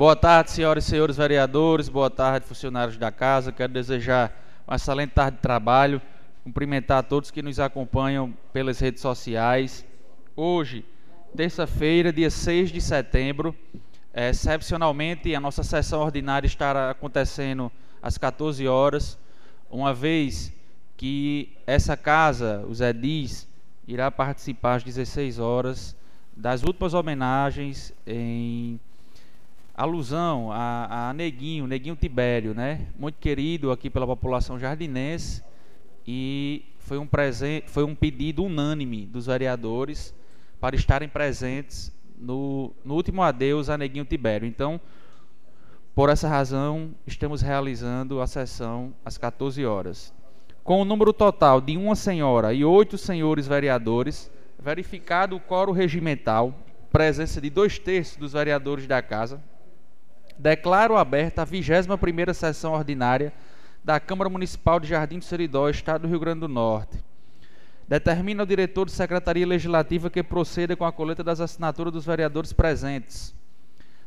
Boa tarde, senhoras e senhores vereadores, boa tarde, funcionários da casa. Quero desejar uma excelente tarde de trabalho, cumprimentar a todos que nos acompanham pelas redes sociais. Hoje, terça-feira, dia 6 de setembro, é, excepcionalmente a nossa sessão ordinária estará acontecendo às 14 horas, uma vez que essa casa, os edis, irá participar às 16 horas das últimas homenagens em alusão a, a Neguinho, Neguinho Tibério, né? Muito querido aqui pela população jardinense e foi um presente, foi um pedido unânime dos vereadores para estarem presentes no, no último adeus a Neguinho Tibério. Então, por essa razão, estamos realizando a sessão às 14 horas. Com o número total de uma senhora e oito senhores vereadores, verificado o coro regimental, presença de dois terços dos vereadores da Casa, declaro aberta a 21ª sessão ordinária da Câmara Municipal de Jardim do Seridó, Estado do Rio Grande do Norte. Determina o diretor de Secretaria Legislativa que proceda com a coleta das assinaturas dos vereadores presentes.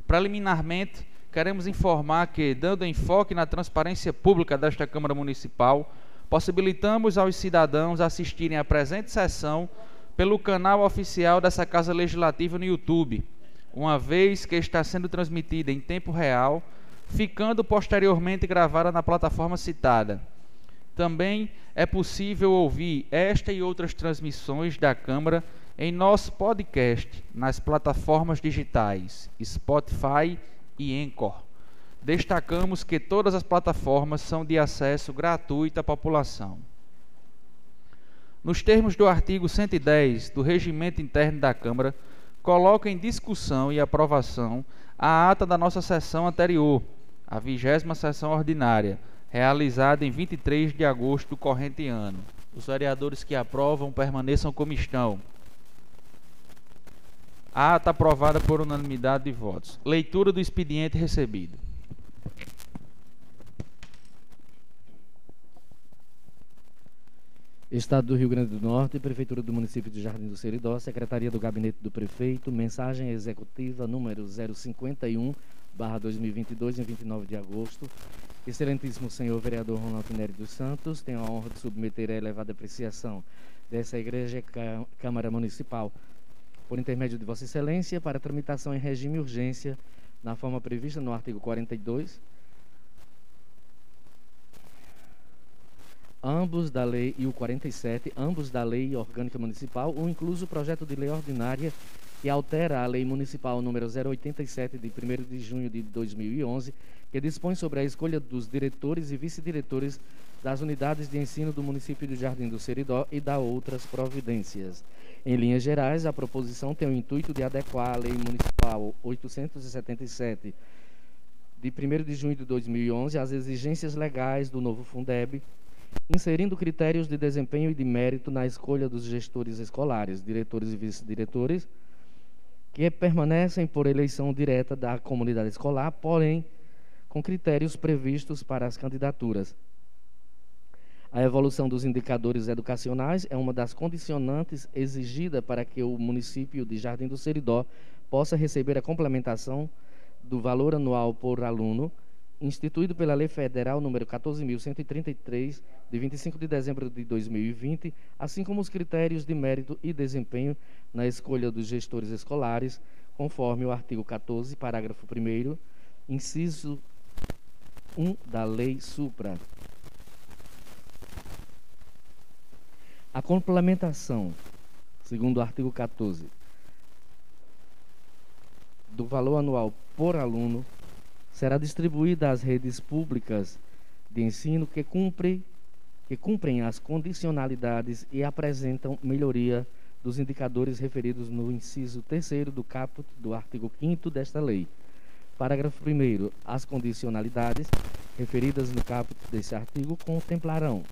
Preliminarmente, queremos informar que, dando enfoque na transparência pública desta Câmara Municipal, possibilitamos aos cidadãos assistirem à presente sessão pelo canal oficial dessa Casa Legislativa no YouTube uma vez que está sendo transmitida em tempo real, ficando posteriormente gravada na plataforma citada. Também é possível ouvir esta e outras transmissões da Câmara em nosso podcast nas plataformas digitais Spotify e Anchor. Destacamos que todas as plataformas são de acesso gratuito à população. Nos termos do artigo 110 do Regimento Interno da Câmara, coloca em discussão e aprovação a ata da nossa sessão anterior, a vigésima sessão ordinária, realizada em 23 de agosto do corrente ano. Os vereadores que aprovam permaneçam como estão. A ata aprovada por unanimidade de votos. Leitura do expediente recebido. Estado do Rio Grande do Norte, Prefeitura do Município de Jardim do Seridó, Secretaria do Gabinete do Prefeito, mensagem executiva número 051, barra 2022, em 29 de agosto. Excelentíssimo senhor vereador Ronaldo Nery dos Santos, tenho a honra de submeter a elevada apreciação dessa Igreja Câmara Municipal, por intermédio de Vossa Excelência, para tramitação em regime urgência, na forma prevista no artigo 42 ambos da lei e o 47, ambos da lei orgânica municipal, ou incluso o projeto de lei ordinária que altera a lei municipal número 087 de 1 de junho de 2011, que dispõe sobre a escolha dos diretores e vice-diretores das unidades de ensino do município de Jardim do Seridó e da outras providências. Em linhas gerais, a proposição tem o intuito de adequar a lei municipal 877 de 1 de junho de 2011 às exigências legais do novo Fundeb, inserindo critérios de desempenho e de mérito na escolha dos gestores escolares, diretores e vice-diretores, que permanecem por eleição direta da comunidade escolar, porém com critérios previstos para as candidaturas. A evolução dos indicadores educacionais é uma das condicionantes exigida para que o município de Jardim do Seridó possa receber a complementação do valor anual por aluno instituído pela Lei Federal número 14.133, de 25 de dezembro de 2020, assim como os critérios de mérito e desempenho na escolha dos gestores escolares, conforme o artigo 14, parágrafo 1 inciso 1 da Lei Supra. A complementação, segundo o artigo 14, do valor anual por aluno será distribuída às redes públicas de ensino que cumprem, que cumprem as condicionalidades e apresentam melhoria dos indicadores referidos no inciso 3 do caput do artigo 5 desta lei. Parágrafo 1 As condicionalidades referidas no caput desse artigo contemplarão: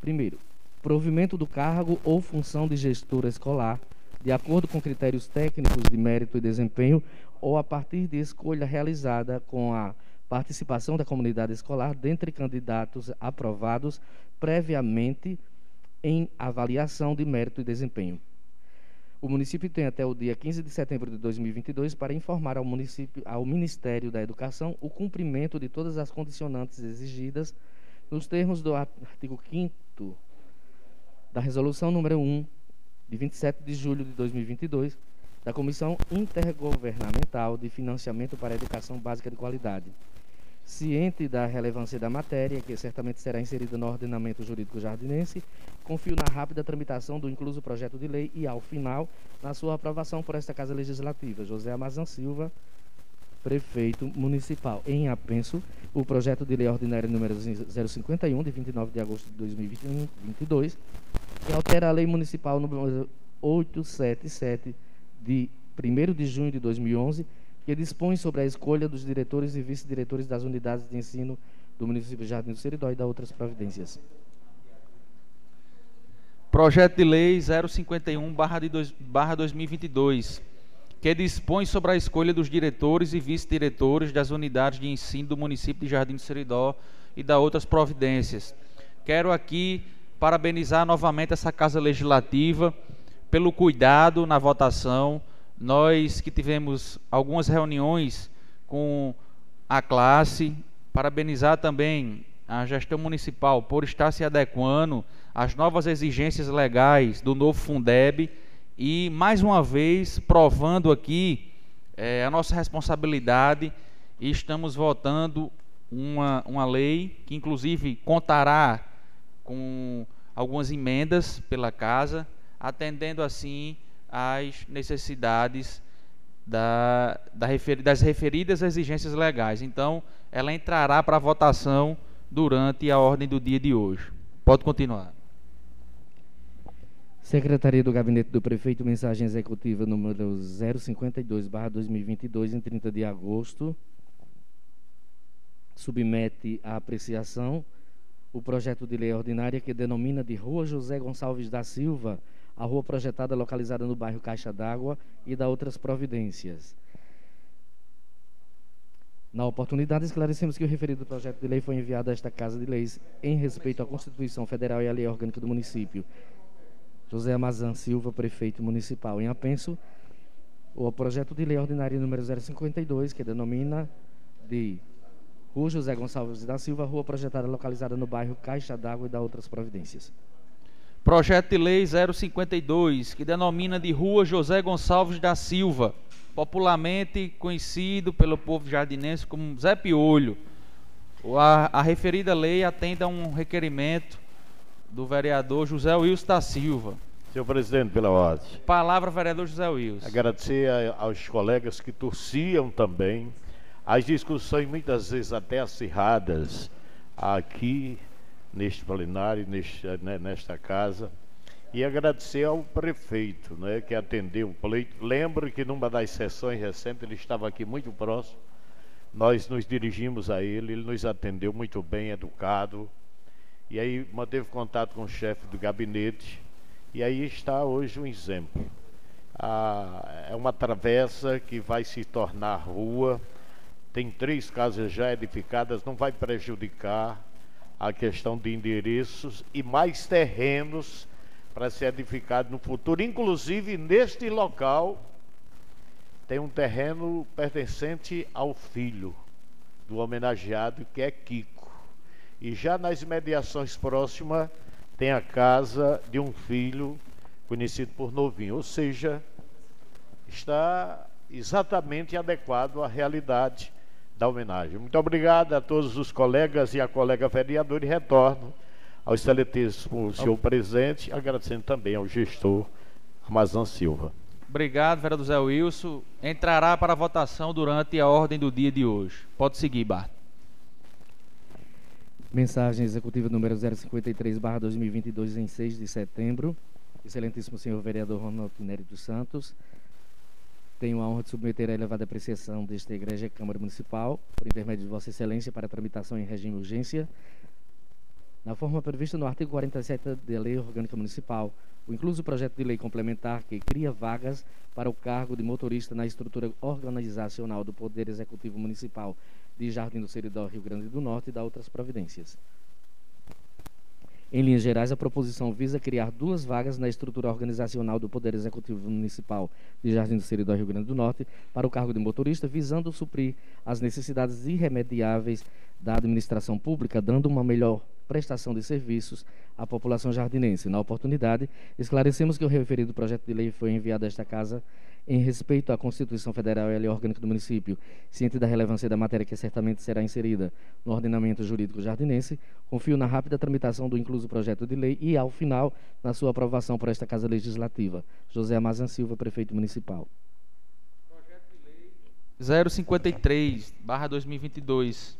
primeiro, provimento do cargo ou função de gestor escolar, de acordo com critérios técnicos de mérito e desempenho ou a partir de escolha realizada com a participação da comunidade escolar dentre candidatos aprovados previamente em avaliação de mérito e desempenho. O município tem até o dia 15 de setembro de 2022 para informar ao, município, ao Ministério da Educação o cumprimento de todas as condicionantes exigidas nos termos do artigo 5 da Resolução número 1, de 27 de julho de 2022, da Comissão Intergovernamental de Financiamento para a Educação Básica de Qualidade ciente da relevância da matéria, que certamente será inserida no ordenamento jurídico jardinense, confio na rápida tramitação do incluso projeto de lei e, ao final, na sua aprovação por esta Casa Legislativa. José Amazan Silva, prefeito municipal. Em apenso, o projeto de lei ordinária número 051, de 29 de agosto de 2022, que altera a lei municipal número 877, de 1 de junho de 2011, que dispõe sobre a escolha dos diretores e vice-diretores das unidades de ensino do município de Jardim do Seridó e da outras providências. Projeto de Lei 051-2022, que dispõe sobre a escolha dos diretores e vice-diretores das unidades de ensino do município de Jardim do Seridó e da outras providências. Quero aqui parabenizar novamente essa Casa Legislativa pelo cuidado na votação nós que tivemos algumas reuniões com a classe, parabenizar também a gestão municipal por estar se adequando às novas exigências legais do novo Fundeb e, mais uma vez, provando aqui é, a nossa responsabilidade e estamos votando uma, uma lei que, inclusive, contará com algumas emendas pela casa, atendendo assim às necessidades da, da refer, das referidas exigências legais. Então, ela entrará para votação durante a ordem do dia de hoje. Pode continuar. Secretaria do Gabinete do Prefeito, mensagem executiva número 052-2022, em 30 de agosto. Submete à apreciação o projeto de lei ordinária que denomina de Rua José Gonçalves da Silva, a rua projetada localizada no bairro Caixa d'Água e da outras providências. Na oportunidade, esclarecemos que o referido projeto de lei foi enviado a esta Casa de Leis em respeito à Constituição Federal e à Lei Orgânica do Município. José Amazan Silva, prefeito municipal. Em apenso, o projeto de lei ordinário número 052, que denomina de Rua José Gonçalves da Silva, rua projetada localizada no bairro Caixa d'Água e da outras providências. Projeto de Lei 052, que denomina de Rua José Gonçalves da Silva, popularmente conhecido pelo povo jardinense como Zé Piolho. A, a referida lei atende a um requerimento do vereador José Wilson da Silva. Senhor presidente, pela ordem. Palavra, vereador José Wilson. Agradecer a, aos colegas que torciam também. As discussões muitas vezes até acirradas aqui neste plenário, neste, né, nesta casa. E agradecer ao prefeito, né, que atendeu o pleito. Lembro que numa das sessões recentes ele estava aqui muito próximo. Nós nos dirigimos a ele, ele nos atendeu muito bem, educado. E aí manteve contato com o chefe do gabinete. E aí está hoje um exemplo. Ah, é uma travessa que vai se tornar rua. Tem três casas já edificadas, não vai prejudicar a questão de endereços e mais terrenos para ser edificado no futuro. Inclusive, neste local, tem um terreno pertencente ao filho do homenageado, que é Kiko. E já nas mediações próximas, tem a casa de um filho conhecido por Novinho. Ou seja, está exatamente adequado à realidade da homenagem. Muito obrigado a todos os colegas e a colega vereadora e retorno ao excelentíssimo senhor presidente, agradecendo também ao gestor Ramazan Silva. Obrigado, vereador Zé Wilson. Entrará para votação durante a ordem do dia de hoje. Pode seguir, Bart. Mensagem executiva número 053, barra 2022, em 6 de setembro. Excelentíssimo senhor vereador Ronaldo Nery dos Santos. Tenho a honra de submeter a elevada apreciação desta Igreja e Câmara Municipal, por intermédio de Vossa Excelência, para tramitação em regime de urgência, na forma prevista no artigo 47 da Lei Orgânica Municipal, o incluso projeto de lei complementar que cria vagas para o cargo de motorista na estrutura organizacional do Poder Executivo Municipal de Jardim do Seridó, Rio Grande do Norte e da outras providências. Em linhas gerais, a proposição visa criar duas vagas na estrutura organizacional do Poder Executivo Municipal de Jardim do Seridó, Rio Grande do Norte, para o cargo de motorista, visando suprir as necessidades irremediáveis da administração pública, dando uma melhor prestação de serviços à população jardinense. Na oportunidade, esclarecemos que o referido projeto de lei foi enviado a esta Casa em respeito à Constituição Federal e à Lei Orgânica do Município, ciente da relevância da matéria que certamente será inserida no ordenamento jurídico jardinense, confio na rápida tramitação do incluso projeto de lei e, ao final, na sua aprovação por esta Casa Legislativa. José Amazan Silva, Prefeito Municipal. Projeto de lei 053, barra 2022,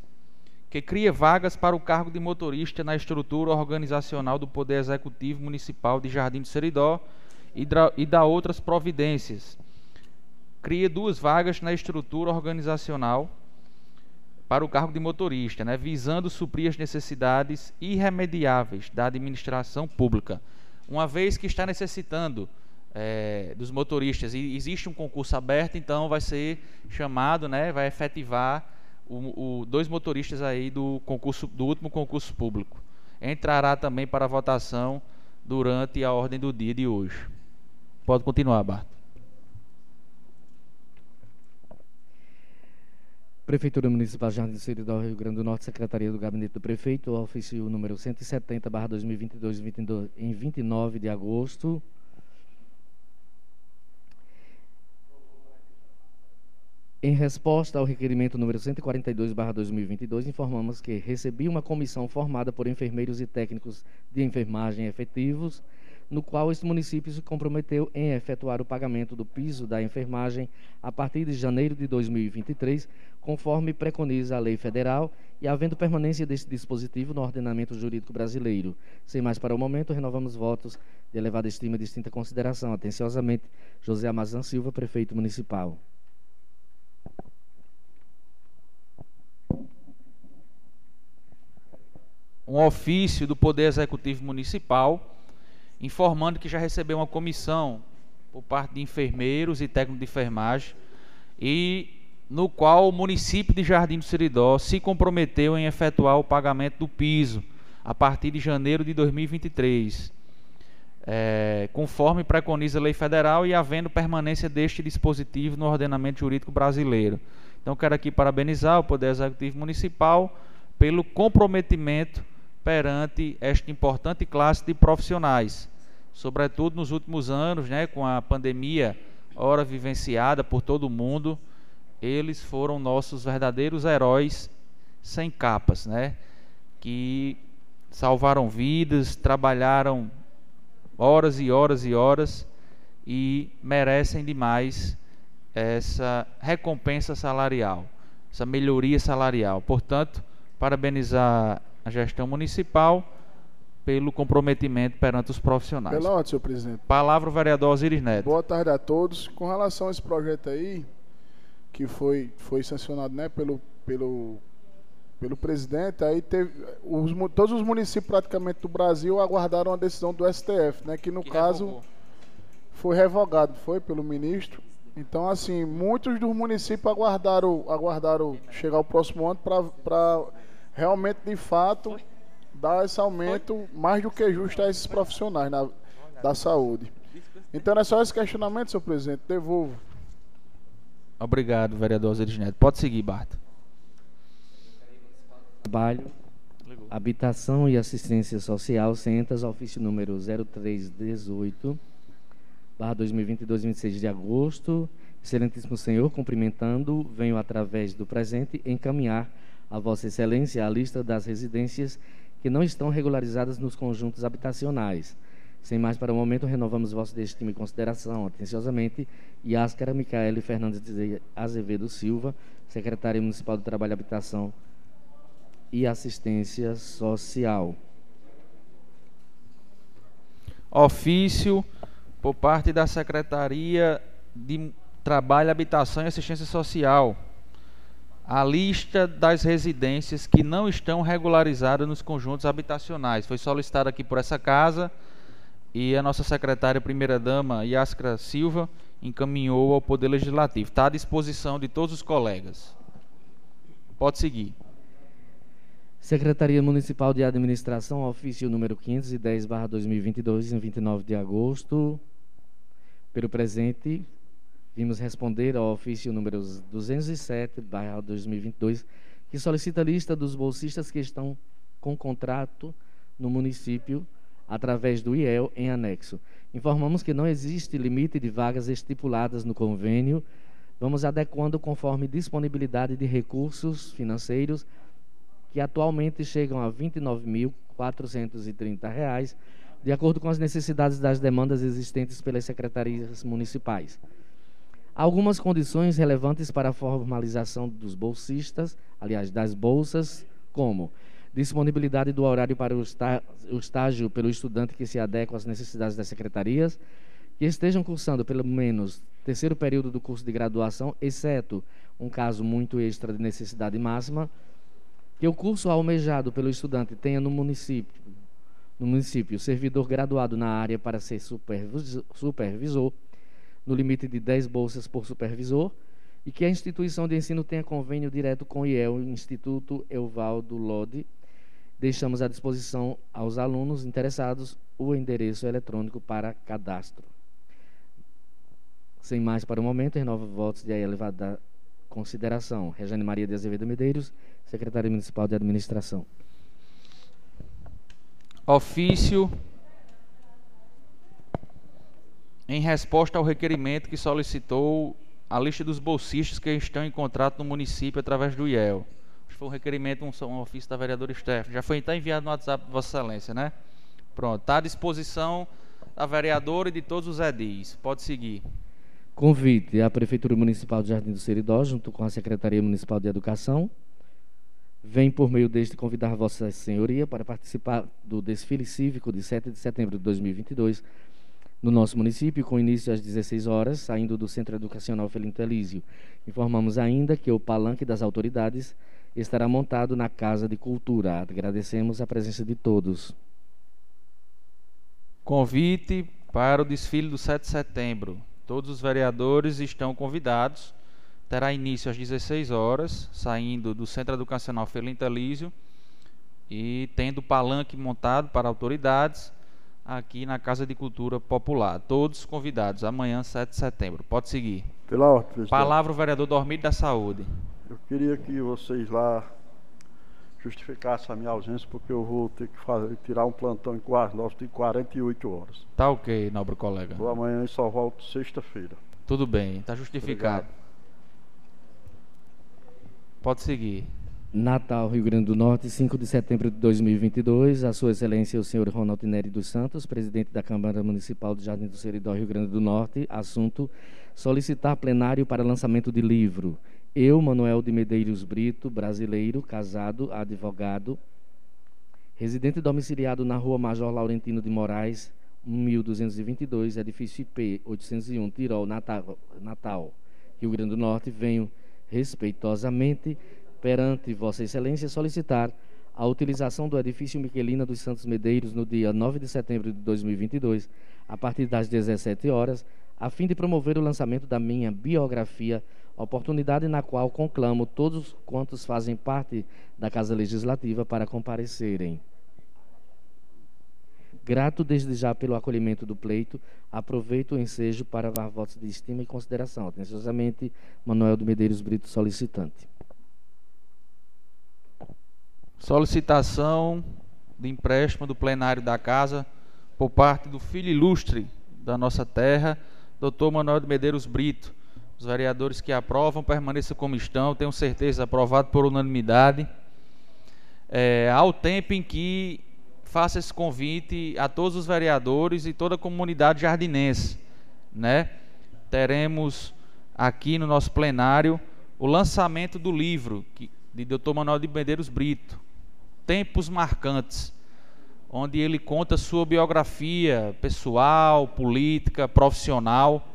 que cria vagas para o cargo de motorista na estrutura organizacional do Poder Executivo Municipal de Jardim do Seridó e, e dá outras providências cria duas vagas na estrutura organizacional para o cargo de motorista, né, visando suprir as necessidades irremediáveis da administração pública. Uma vez que está necessitando é, dos motoristas e existe um concurso aberto, então vai ser chamado, né, vai efetivar o, o, dois motoristas aí do concurso do último concurso público. Entrará também para votação durante a ordem do dia de hoje. Pode continuar, Bart. Prefeitura Municipal de Jardim do Rio Grande do Norte, Secretaria do Gabinete do Prefeito, ofício número 170, barra 2022, 22, em 29 de agosto. Em resposta ao requerimento número 142, barra 2022, informamos que recebi uma comissão formada por enfermeiros e técnicos de enfermagem efetivos, no qual este município se comprometeu em efetuar o pagamento do piso da enfermagem a partir de janeiro de 2023, conforme preconiza a lei federal e havendo permanência deste dispositivo no ordenamento jurídico brasileiro. Sem mais para o momento, renovamos votos de elevada estima e distinta consideração. Atenciosamente, José Amazan Silva, prefeito municipal. Um ofício do Poder Executivo Municipal informando que já recebeu uma comissão por parte de enfermeiros e técnicos de enfermagem e no qual o município de Jardim do Seridó se comprometeu em efetuar o pagamento do piso a partir de janeiro de 2023, é, conforme preconiza a lei federal e havendo permanência deste dispositivo no ordenamento jurídico brasileiro. Então, quero aqui parabenizar o Poder Executivo Municipal pelo comprometimento perante esta importante classe de profissionais, sobretudo nos últimos anos, né, com a pandemia, ora vivenciada por todo mundo, eles foram nossos verdadeiros heróis sem capas, né, que salvaram vidas, trabalharam horas e horas e horas e merecem demais essa recompensa salarial, essa melhoria salarial. Portanto, parabenizar a gestão municipal pelo comprometimento perante os profissionais. Pela ordem, senhor presidente. Palavra o vereador Osiris Neto. Boa tarde a todos. Com relação a esse projeto aí, que foi, foi sancionado né, pelo, pelo, pelo presidente, aí teve, os, todos os municípios praticamente do Brasil aguardaram a decisão do STF, né, que no que caso revogou. foi revogado, foi pelo ministro. Então, assim, muitos dos municípios aguardaram, aguardaram chegar o próximo ano para realmente, de fato, dar esse aumento mais do que justo a esses profissionais na, da saúde. Então, é só esse questionamento, senhor presidente. Devolvo. Obrigado, vereador Osiris Neto. Pode seguir, Bart. Trabalho, Habitação e Assistência Social, Centas, ofício número 0318, barra 2022, 26 de agosto. Excelentíssimo Senhor, cumprimentando, venho através do presente encaminhar a Vossa Excelência a lista das residências que não estão regularizadas nos conjuntos habitacionais. Sem mais para o momento, renovamos vosso destino e consideração. Atenciosamente, Yáscara Micaele Fernandes de Azevedo Silva, Secretária Municipal do Trabalho, Habitação e Assistência Social. Ofício por parte da Secretaria de Trabalho, Habitação e Assistência Social a lista das residências que não estão regularizadas nos conjuntos habitacionais. Foi solicitada aqui por essa casa e a nossa secretária primeira-dama, Yaskra Silva, encaminhou ao Poder Legislativo. Está à disposição de todos os colegas. Pode seguir. Secretaria Municipal de Administração, ofício número 510-2022, em 29 de agosto. Pelo presente, vimos responder ao ofício número 207-2022, que solicita a lista dos bolsistas que estão com contrato no município através do IEL em anexo. Informamos que não existe limite de vagas estipuladas no convênio. Vamos adequando conforme disponibilidade de recursos financeiros que atualmente chegam a R$ 29.430, de acordo com as necessidades das demandas existentes pelas secretarias municipais. Algumas condições relevantes para a formalização dos bolsistas, aliás, das bolsas, como disponibilidade do horário para o, estágio pelo estudante que se adequa às necessidades das secretarias, que estejam cursando pelo menos terceiro período do curso de graduação, exceto um caso muito extra de necessidade máxima, que o curso almejado pelo estudante tenha no município, no município servidor graduado na área para ser supervisor no limite de 10 bolsas por supervisor, e que a instituição de ensino tenha convênio direto com o IEL, Instituto Euvaldo Lode. Deixamos à disposição aos alunos interessados o endereço eletrônico para cadastro. Sem mais para o momento, renovo votos de elevada consideração. Rejane Maria de Azevedo Medeiros, Secretaria Municipal de Administração. Ofício em resposta ao requerimento que solicitou a lista dos bolsistas que estão em contrato no município através do IEL. Foi um requerimento, um, um ofício da vereadora Stephanie. Já foi então enviado no WhatsApp Vossa Excelência, né? Pronto, está à disposição da vereadora e de todos os edis. Pode seguir. Convite à Prefeitura Municipal de Jardim do Seridó, junto com a Secretaria Municipal de Educação, vem por meio deste convidar Vossa Senhoria para participar do desfile cívico de 7 de setembro de 2022 no nosso município, com início às 16 horas, saindo do Centro Educacional Felinto Elísio. Informamos ainda que o palanque das autoridades estará montado na Casa de Cultura. Agradecemos a presença de todos. Convite para o desfile do 7 de setembro. Todos os vereadores estão convidados terá início às 16 horas, saindo do Centro Educacional Felinto Elísio e tendo palanque montado para autoridades aqui na Casa de Cultura Popular. Todos convidados, amanhã, 7 de setembro. Pode seguir. Pela ordem, presidente. Palavra o vereador Dormido da Saúde. Eu queria que vocês lá justificassem a minha ausência, porque eu vou ter que fazer, tirar um plantão em Guarnós de 48 horas. Tá ok, nobre colega. Vou amanhã e só volto sexta-feira. Tudo bem, está justificado. Obrigado. Pode seguir. Natal, Rio Grande do Norte, 5 de setembro de 2022. A Sua Excelência, o senhor Ronaldo Neri dos Santos, presidente da Câmara Municipal de Jardim do Seridó, Rio Grande do Norte. Assunto: solicitar plenário para lançamento de livro. Eu, Manuel de Medeiros Brito, brasileiro, casado, advogado, residente domiciliado na Rua Major Laurentino de Moraes, 1222, edifício IP 801, Tirol, Natal, Natal, Rio Grande do Norte. Venho respeitosamente perante Vossa Excelência solicitar a utilização do edifício Miquelina dos Santos Medeiros no dia 9 de setembro de 2022, a partir das 17 horas, a fim de promover o lançamento da minha biografia, oportunidade na qual conclamo todos quantos fazem parte da Casa Legislativa para comparecerem. Grato desde já pelo acolhimento do pleito, aproveito o ensejo para dar votos de estima e consideração. Atenciosamente, Manuel de Medeiros Brito, solicitante. Solicitação de empréstimo do plenário da Casa por parte do filho ilustre da nossa terra, doutor Manuel de Medeiros Brito. Os vereadores que aprovam permaneçam como estão, tenho certeza, aprovado por unanimidade. É, ao tempo em que faça esse convite a todos os vereadores e toda a comunidade jardinense, né? Teremos aqui no nosso plenário o lançamento do livro de Dr. Manuel de Medeiros Brito, Tempos Marcantes, onde ele conta sua biografia pessoal, política, profissional.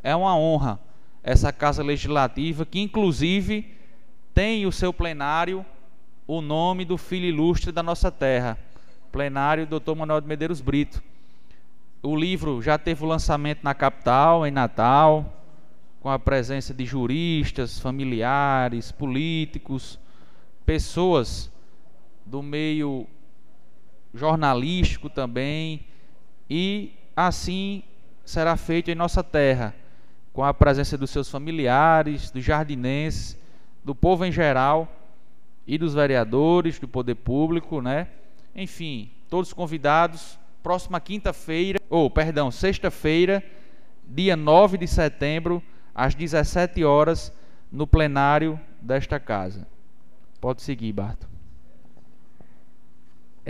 É uma honra essa Casa Legislativa, que inclusive tem o seu plenário o nome do filho ilustre da nossa terra, plenário Dr. Manuel de Medeiros Brito. O livro já teve o lançamento na capital, em Natal, com a presença de juristas, familiares, políticos, pessoas do meio jornalístico também, e assim será feito em nossa terra, com a presença dos seus familiares, dos jardinenses, do povo em geral e dos vereadores, do poder público, né? Enfim, todos convidados. Próxima quinta-feira, ou perdão, sexta-feira, dia 9 de setembro, às 17 horas, no plenário desta casa. Pode seguir, Barto.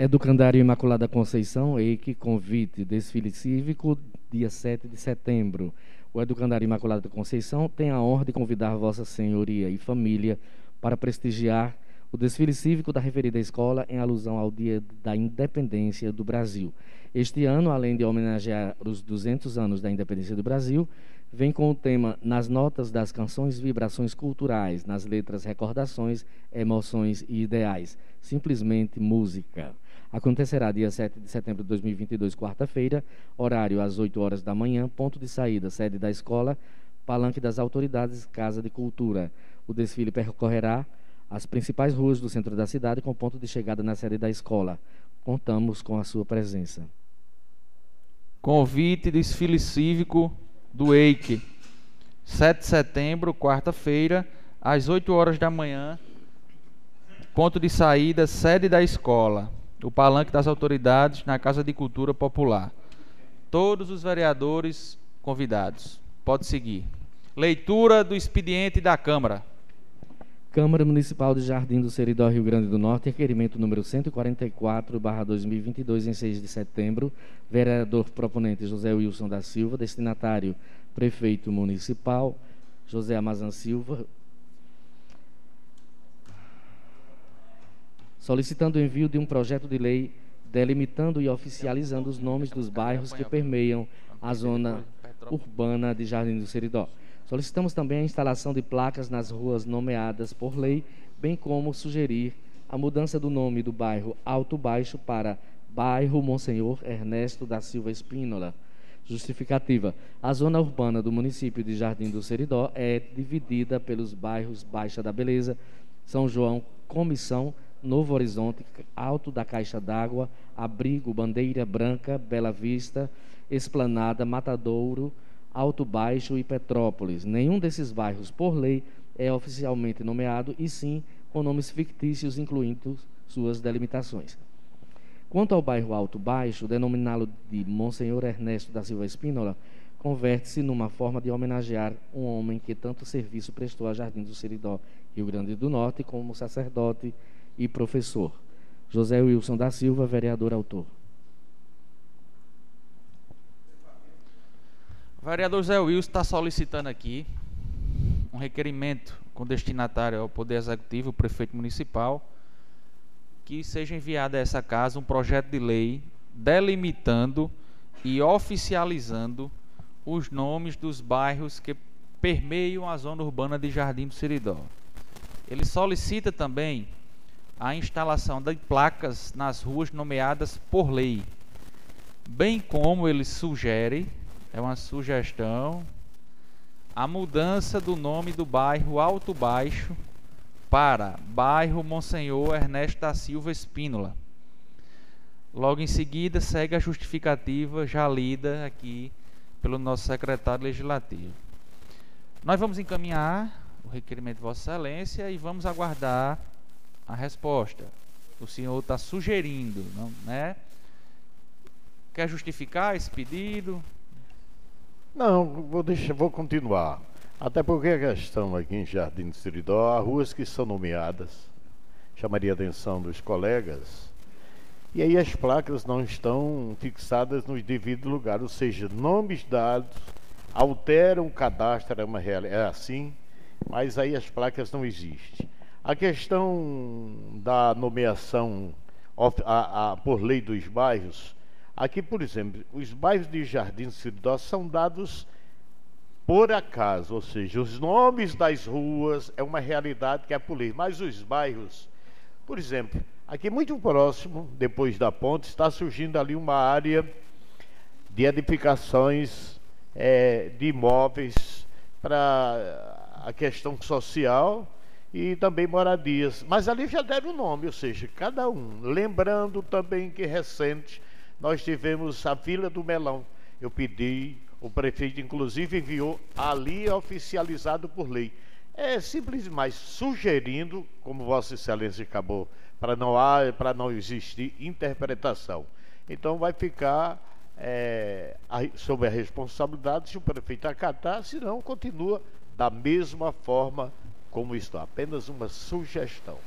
Educandário Imaculada Conceição, EIC, convite, desfile cívico, dia 7 de setembro. O Educandário Imaculada Conceição tem a honra de convidar Vossa Senhoria e família para prestigiar o desfile cívico da referida escola em alusão ao Dia da Independência do Brasil. Este ano, além de homenagear os 200 anos da independência do Brasil, vem com o tema Nas notas das canções, vibrações culturais, nas letras, recordações, emoções e ideais. Simplesmente música. Acontecerá dia 7 de setembro de 2022, quarta-feira, horário às 8 horas da manhã, ponto de saída, sede da escola, palanque das autoridades, Casa de Cultura. O desfile percorrerá as principais ruas do centro da cidade com ponto de chegada na sede da escola. Contamos com a sua presença. Convite desfile cívico do EIC. 7 de setembro, quarta-feira, às 8 horas da manhã. Ponto de saída, sede da escola. O palanque das autoridades na Casa de Cultura Popular. Todos os vereadores convidados. Pode seguir. Leitura do expediente da Câmara. Câmara Municipal de Jardim do Seridó, Rio Grande do Norte, requerimento número 144-2022, em 6 de setembro. Vereador proponente José Wilson da Silva, destinatário Prefeito Municipal José Amazan Silva, solicitando o envio de um projeto de lei delimitando e oficializando os nomes dos bairros que permeiam a zona urbana de Jardim do Seridó. Solicitamos também a instalação de placas nas ruas nomeadas por lei, bem como sugerir a mudança do nome do bairro Alto Baixo para Bairro Monsenhor Ernesto da Silva Espínola. Justificativa: A zona urbana do município de Jardim do Seridó é dividida pelos bairros Baixa da Beleza, São João, Comissão, Novo Horizonte, Alto da Caixa d'Água, Abrigo, Bandeira Branca, Bela Vista, Esplanada, Matadouro, Alto Baixo e Petrópolis. Nenhum desses bairros, por lei, é oficialmente nomeado e sim com nomes fictícios, incluindo suas delimitações. Quanto ao bairro Alto Baixo, denominá-lo de Monsenhor Ernesto da Silva Espínola, converte-se numa forma de homenagear um homem que tanto serviço prestou a Jardim do Seridó, Rio Grande do Norte, como sacerdote e professor. José Wilson da Silva, vereador autor. O vereador Zé Wilson está solicitando aqui um requerimento com destinatário ao Poder Executivo, o prefeito municipal, que seja enviado a essa casa um projeto de lei delimitando e oficializando os nomes dos bairros que permeiam a zona urbana de Jardim do Seridó. Ele solicita também a instalação de placas nas ruas nomeadas por lei, bem como ele sugere é uma sugestão. A mudança do nome do bairro Alto Baixo para bairro Monsenhor Ernesto da Silva Espínola. Logo em seguida, segue a justificativa já lida aqui pelo nosso secretário legislativo. Nós vamos encaminhar o requerimento de Vossa Excelência e vamos aguardar a resposta. O senhor está sugerindo, não, né? Quer justificar esse pedido? Não, vou, deixar, vou continuar. Até porque a questão aqui em Jardim do Seridó, há ruas que são nomeadas, chamaria a atenção dos colegas, e aí as placas não estão fixadas no devido lugar, ou seja, nomes dados alteram o cadastro, é, uma é assim, mas aí as placas não existem. A questão da nomeação a, a, por lei dos bairros, Aqui, por exemplo, os bairros de Jardim Siridó são dados por acaso, ou seja, os nomes das ruas é uma realidade que é por lei, mas os bairros, por exemplo, aqui muito próximo, depois da ponte, está surgindo ali uma área de edificações é, de imóveis para a questão social e também moradias. Mas ali já deram o nome, ou seja, cada um. Lembrando também que recente nós tivemos a Vila do Melão. Eu pedi, o prefeito inclusive enviou ali oficializado por lei. É simples, mas sugerindo, como Vossa Excelência acabou, para não, para não existir interpretação. Então vai ficar é, sob a responsabilidade se o prefeito acatar, senão continua da mesma forma como está. Apenas uma sugestão.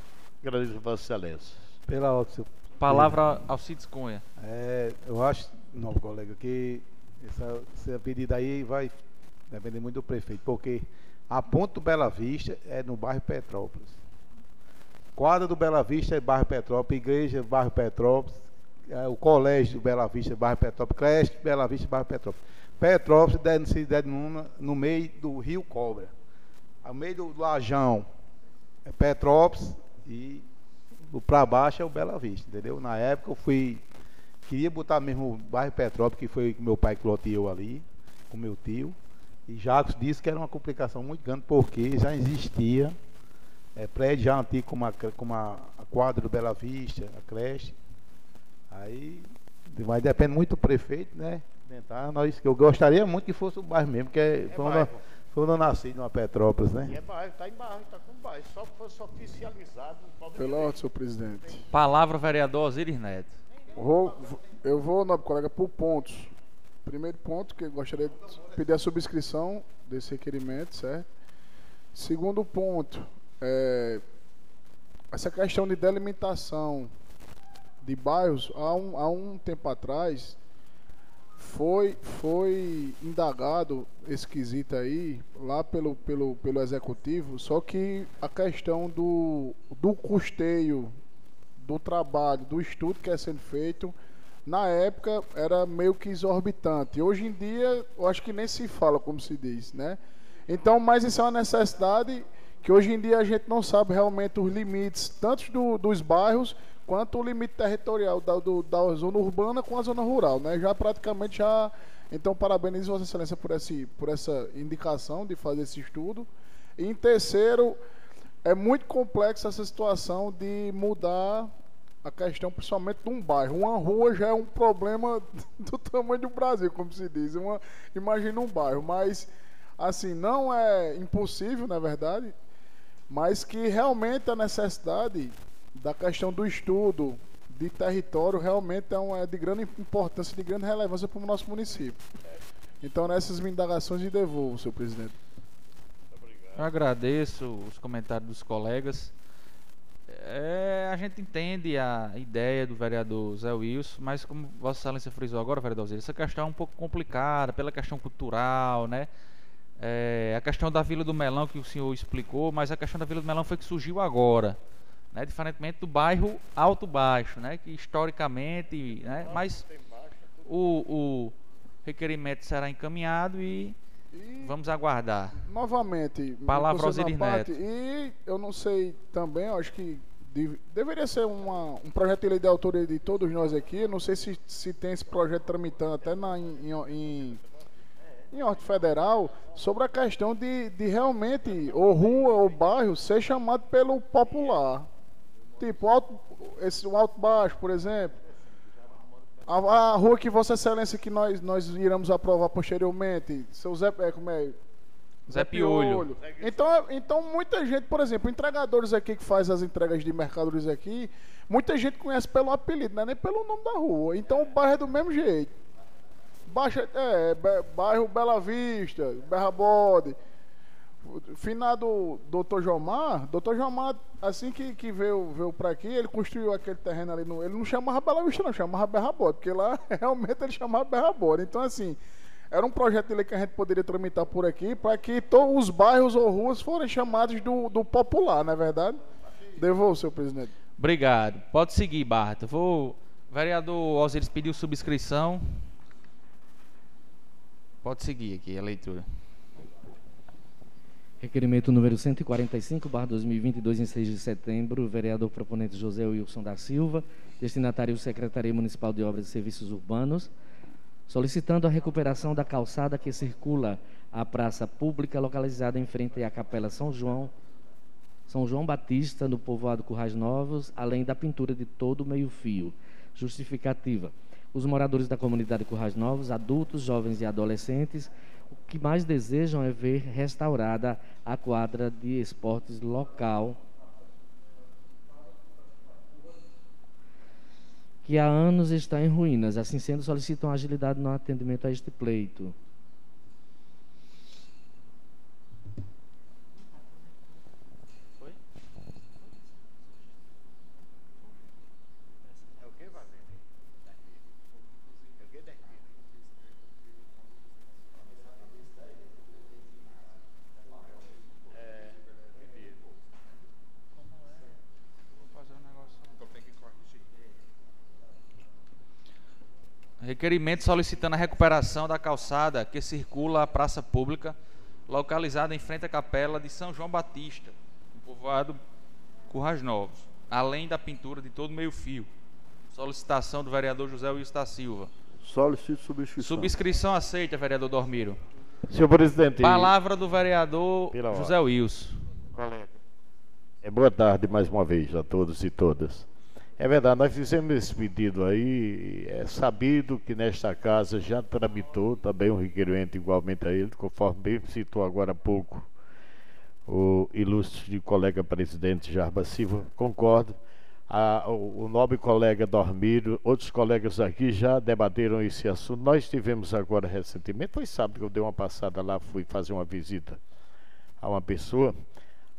Agradeço Vossa Excelência. Pela outra. Palavra ao Cides Cunha. É, eu acho, não, colega, que essa, essa pedida aí vai depender muito do prefeito, porque a Ponto Bela Vista é no bairro Petrópolis. Quadra do Bela Vista é bairro Petrópolis, igreja bairro Petrópolis, é, o colégio do Bela Vista bairro Petrópolis, creche Bela Vista bairro Petrópolis. Petrópolis se denomina no meio do Rio Cobra. Ao meio do Lajão é Petrópolis e para baixo é o Bela Vista, entendeu? Na época eu fui queria botar mesmo o bairro Petrópolis, que foi que meu pai que loteou ali, com meu tio. E Jacques disse que era uma complicação muito grande, porque já existia é, prédio já antigo como a, como a, a quadra do Bela Vista, a creche. Aí, mas depende muito do prefeito, né? Tentar, nós, eu gostaria muito que fosse o bairro mesmo, que é, é foi, uma, foi onde eu nasci, numa Petrópolis, né? E é bairro, está em bairro, está com bairro. Só que fosse oficializado. Pelo ordem, senhor presidente. Palavra, vereador Osiris Neto. Vou, eu vou, nobre colega, por pontos. Primeiro ponto, que eu gostaria de pedir a subscrição desse requerimento, certo? Segundo ponto, é, essa questão de delimitação de bairros, há um, há um tempo atrás, foi, foi indagado esse quesito aí, lá pelo, pelo, pelo executivo, só que a questão do, do custeio do trabalho, do estudo que é sendo feito, na época era meio que exorbitante. Hoje em dia, eu acho que nem se fala, como se diz, né? Então, mas isso é uma necessidade que hoje em dia a gente não sabe realmente os limites, tanto do, dos bairros, quanto o limite territorial da, do, da zona urbana com a zona rural, né? Já praticamente já... Então, parabenizo Vossa Excelência por, esse, por essa indicação de fazer esse estudo. E em terceiro, é muito complexa essa situação de mudar a questão principalmente de um bairro. Uma rua já é um problema do tamanho do Brasil, como se diz. Uma, imagina um bairro, mas assim, não é impossível, na verdade, mas que realmente a necessidade da questão do estudo de território realmente é, uma, é de grande importância, de grande relevância para o nosso município. Então, nessas indagações, de devolvo, senhor presidente. Eu agradeço os comentários dos colegas. É, a gente entende a ideia do vereador Zé Wilson, mas como Vossa Excelência frisou agora, vereador Zé, essa questão é um pouco complicada pela questão cultural, né? É, a questão da Vila do Melão que o senhor explicou, mas a questão da Vila do Melão foi que surgiu agora, né? Diferentemente do bairro Alto Baixo, né? Que historicamente, né? Mas o, o requerimento será encaminhado e e, Vamos aguardar. Novamente, palavra Neto. E eu não sei também, acho que deveria ser uma, um projeto de lei de autoria de todos nós aqui. Não sei se, se tem esse projeto tramitando até na, em, em, em ordem federal sobre a questão de, de realmente, ou rua ou bairro, ser chamado pelo popular. Tipo, alto, esse, o Alto Baixo, por exemplo. A, a, rua que Vossa Excelência que nós, nós iremos aprovar posteriormente, seu Zé, é, como é? Zé Piolho. Então, então, muita gente, por exemplo, entregadores aqui que faz as entregas de mercadorias aqui, muita gente conhece pelo apelido, não é nem pelo nome da rua. Então o bairro é do mesmo jeito. Baixa, é, bairro Bela Vista, Berra Bode. Finado Dr. Jomar, Dr. Jomar, assim que, que veio, veio para aqui, ele construiu aquele terreno ali. No, ele não chamava Bela Vista, não, chamava Berra porque lá realmente ele chamava Berra Bode. Então, assim, era um projeto de lei que a gente poderia tramitar por aqui para que todos os bairros ou ruas forem chamados do, do popular, não é verdade? Devolvo, senhor presidente. Obrigado. Pode seguir, Barta. Vou. vereador Osiris pediu subscrição. Pode seguir aqui a leitura. Requerimento número 145, barra 2022, em 6 de setembro, vereador proponente José Wilson da Silva, destinatário Secretaria Municipal de Obras e Serviços Urbanos, solicitando a recuperação da calçada que circula a praça pública localizada em frente à Capela São João, São João Batista, no povoado Currais Novos, além da pintura de todo o meio-fio. Justificativa. Os moradores da comunidade Currais Novos, adultos, jovens e adolescentes, o que mais desejam é ver restaurada a quadra de esportes local que há anos está em ruínas. Assim sendo, solicitam agilidade no atendimento a este pleito. Requerimento solicitando a recuperação da calçada que circula a praça pública, localizada em frente à capela de São João Batista, no povoado Currais Novos, além da pintura de todo meio-fio. Solicitação do vereador José Wilson da Silva. Solicito subscrição. Subscrição aceita, vereador Dormiro. Senhor presidente. Palavra do vereador José Wilson. É, boa tarde mais uma vez a todos e todas. É verdade, nós fizemos esse pedido aí, é sabido que nesta casa já tramitou também um requerimento igualmente a ele, conforme bem citou agora há pouco o ilustre colega presidente Jarba Silva, concordo. A, o, o, nobre colega Dormiro, outros colegas aqui já debateram esse assunto. Nós tivemos agora recentemente, foi sábado que eu dei uma passada lá, fui fazer uma visita a uma pessoa,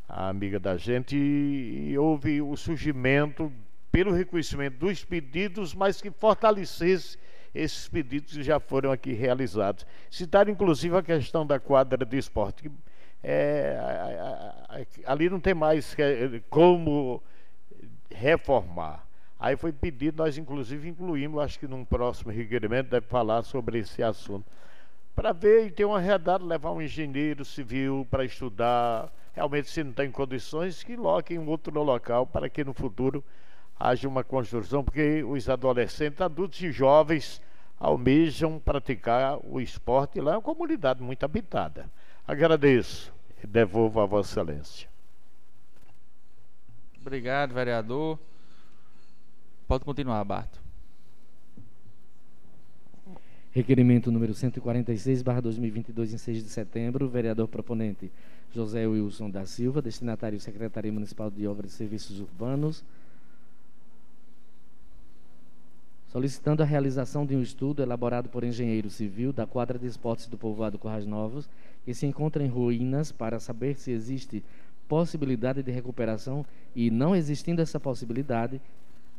a amiga da gente, e, e houve o surgimento pelo reconhecimento dos pedidos, mas que fortalecesse esses pedidos que já foram aqui realizados. Citar inclusive a questão da quadra de esporte. Que, é, ali não tem mais como reformar. Aí foi pedido, nós inclusive incluímos, acho que num próximo requerimento deve falar sobre esse assunto. Para ver e ter uma redada, levar um engenheiro civil para estudar. Realmente, se não tem condições, que loquem um outro local para que no futuro haja uma construção, porque os adolescentes, adultos e jovens almejam praticar o esporte lá é uma comunidade muito habitada. Agradeço e devolvo a Vossa Excelência. Obrigado, vereador. Pode continuar, Barto. Requerimento número 146, barra 2022, em 6 de setembro. Vereador proponente José Wilson da Silva, destinatário Secretaria Municipal de Obras e Serviços Urbanos. Solicitando a realização de um estudo elaborado por engenheiro civil da quadra de esportes do povoado Corrais Novos, que se encontra em ruínas, para saber se existe possibilidade de recuperação e, não existindo essa possibilidade,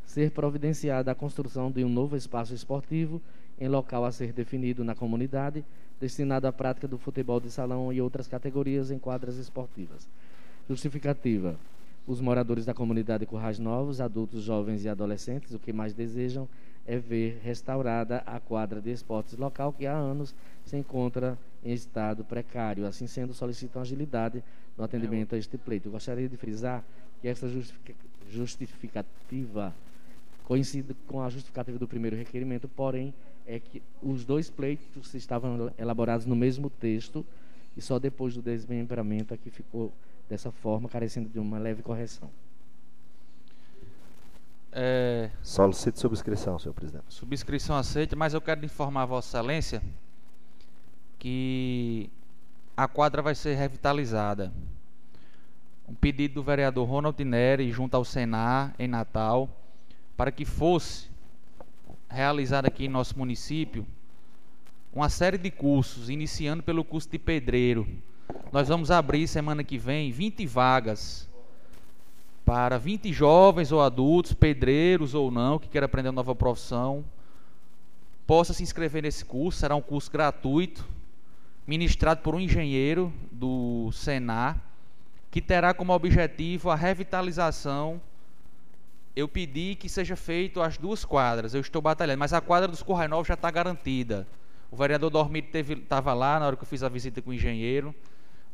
ser providenciada a construção de um novo espaço esportivo em local a ser definido na comunidade, destinado à prática do futebol de salão e outras categorias em quadras esportivas. Justificativa. Os moradores da comunidade Currais Novos, adultos, jovens e adolescentes, o que mais desejam é ver restaurada a quadra de esportes local que há anos se encontra em estado precário. Assim sendo, solicitam agilidade no atendimento a este pleito. Eu gostaria de frisar que essa justificativa coincide com a justificativa do primeiro requerimento, porém é que os dois pleitos estavam elaborados no mesmo texto e só depois do desmembramento é que ficou dessa forma, carecendo de uma leve correção. É... Solicito subscrição, senhor presidente. Subscrição aceita, mas eu quero informar a Vossa Excelência que a quadra vai ser revitalizada. Um pedido do vereador Ronald Neri junto ao Senar em Natal para que fosse realizada aqui em nosso município uma série de cursos, iniciando pelo curso de pedreiro. Nós vamos abrir semana que vem 20 vagas para 20 jovens ou adultos, pedreiros ou não, que querem aprender uma nova profissão, possa se inscrever nesse curso. Será um curso gratuito, ministrado por um engenheiro do Senar, que terá como objetivo a revitalização. Eu pedi que seja feito as duas quadras, eu estou batalhando, mas a quadra dos Corrais Novos já está garantida. O vereador Dormir estava lá na hora que eu fiz a visita com o engenheiro.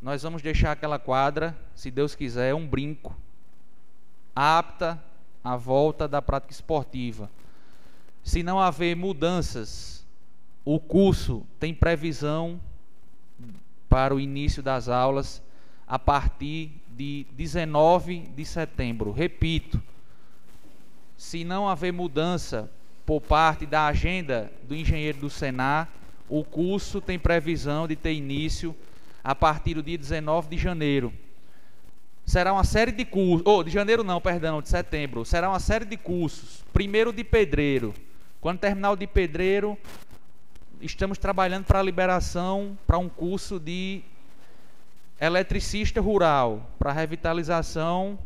Nós vamos deixar aquela quadra, se Deus quiser, um brinco apta à volta da prática esportiva. Se não haver mudanças, o curso tem previsão para o início das aulas a partir de 19 de setembro. Repito, se não haver mudança por parte da agenda do engenheiro do Senar, o curso tem previsão de ter início a partir do dia 19 de janeiro. Será uma série de cursos, oh, de janeiro não, perdão, de setembro. Será uma série de cursos. Primeiro de pedreiro. Quando terminar o de pedreiro, estamos trabalhando para a liberação para um curso de eletricista rural, para revitalização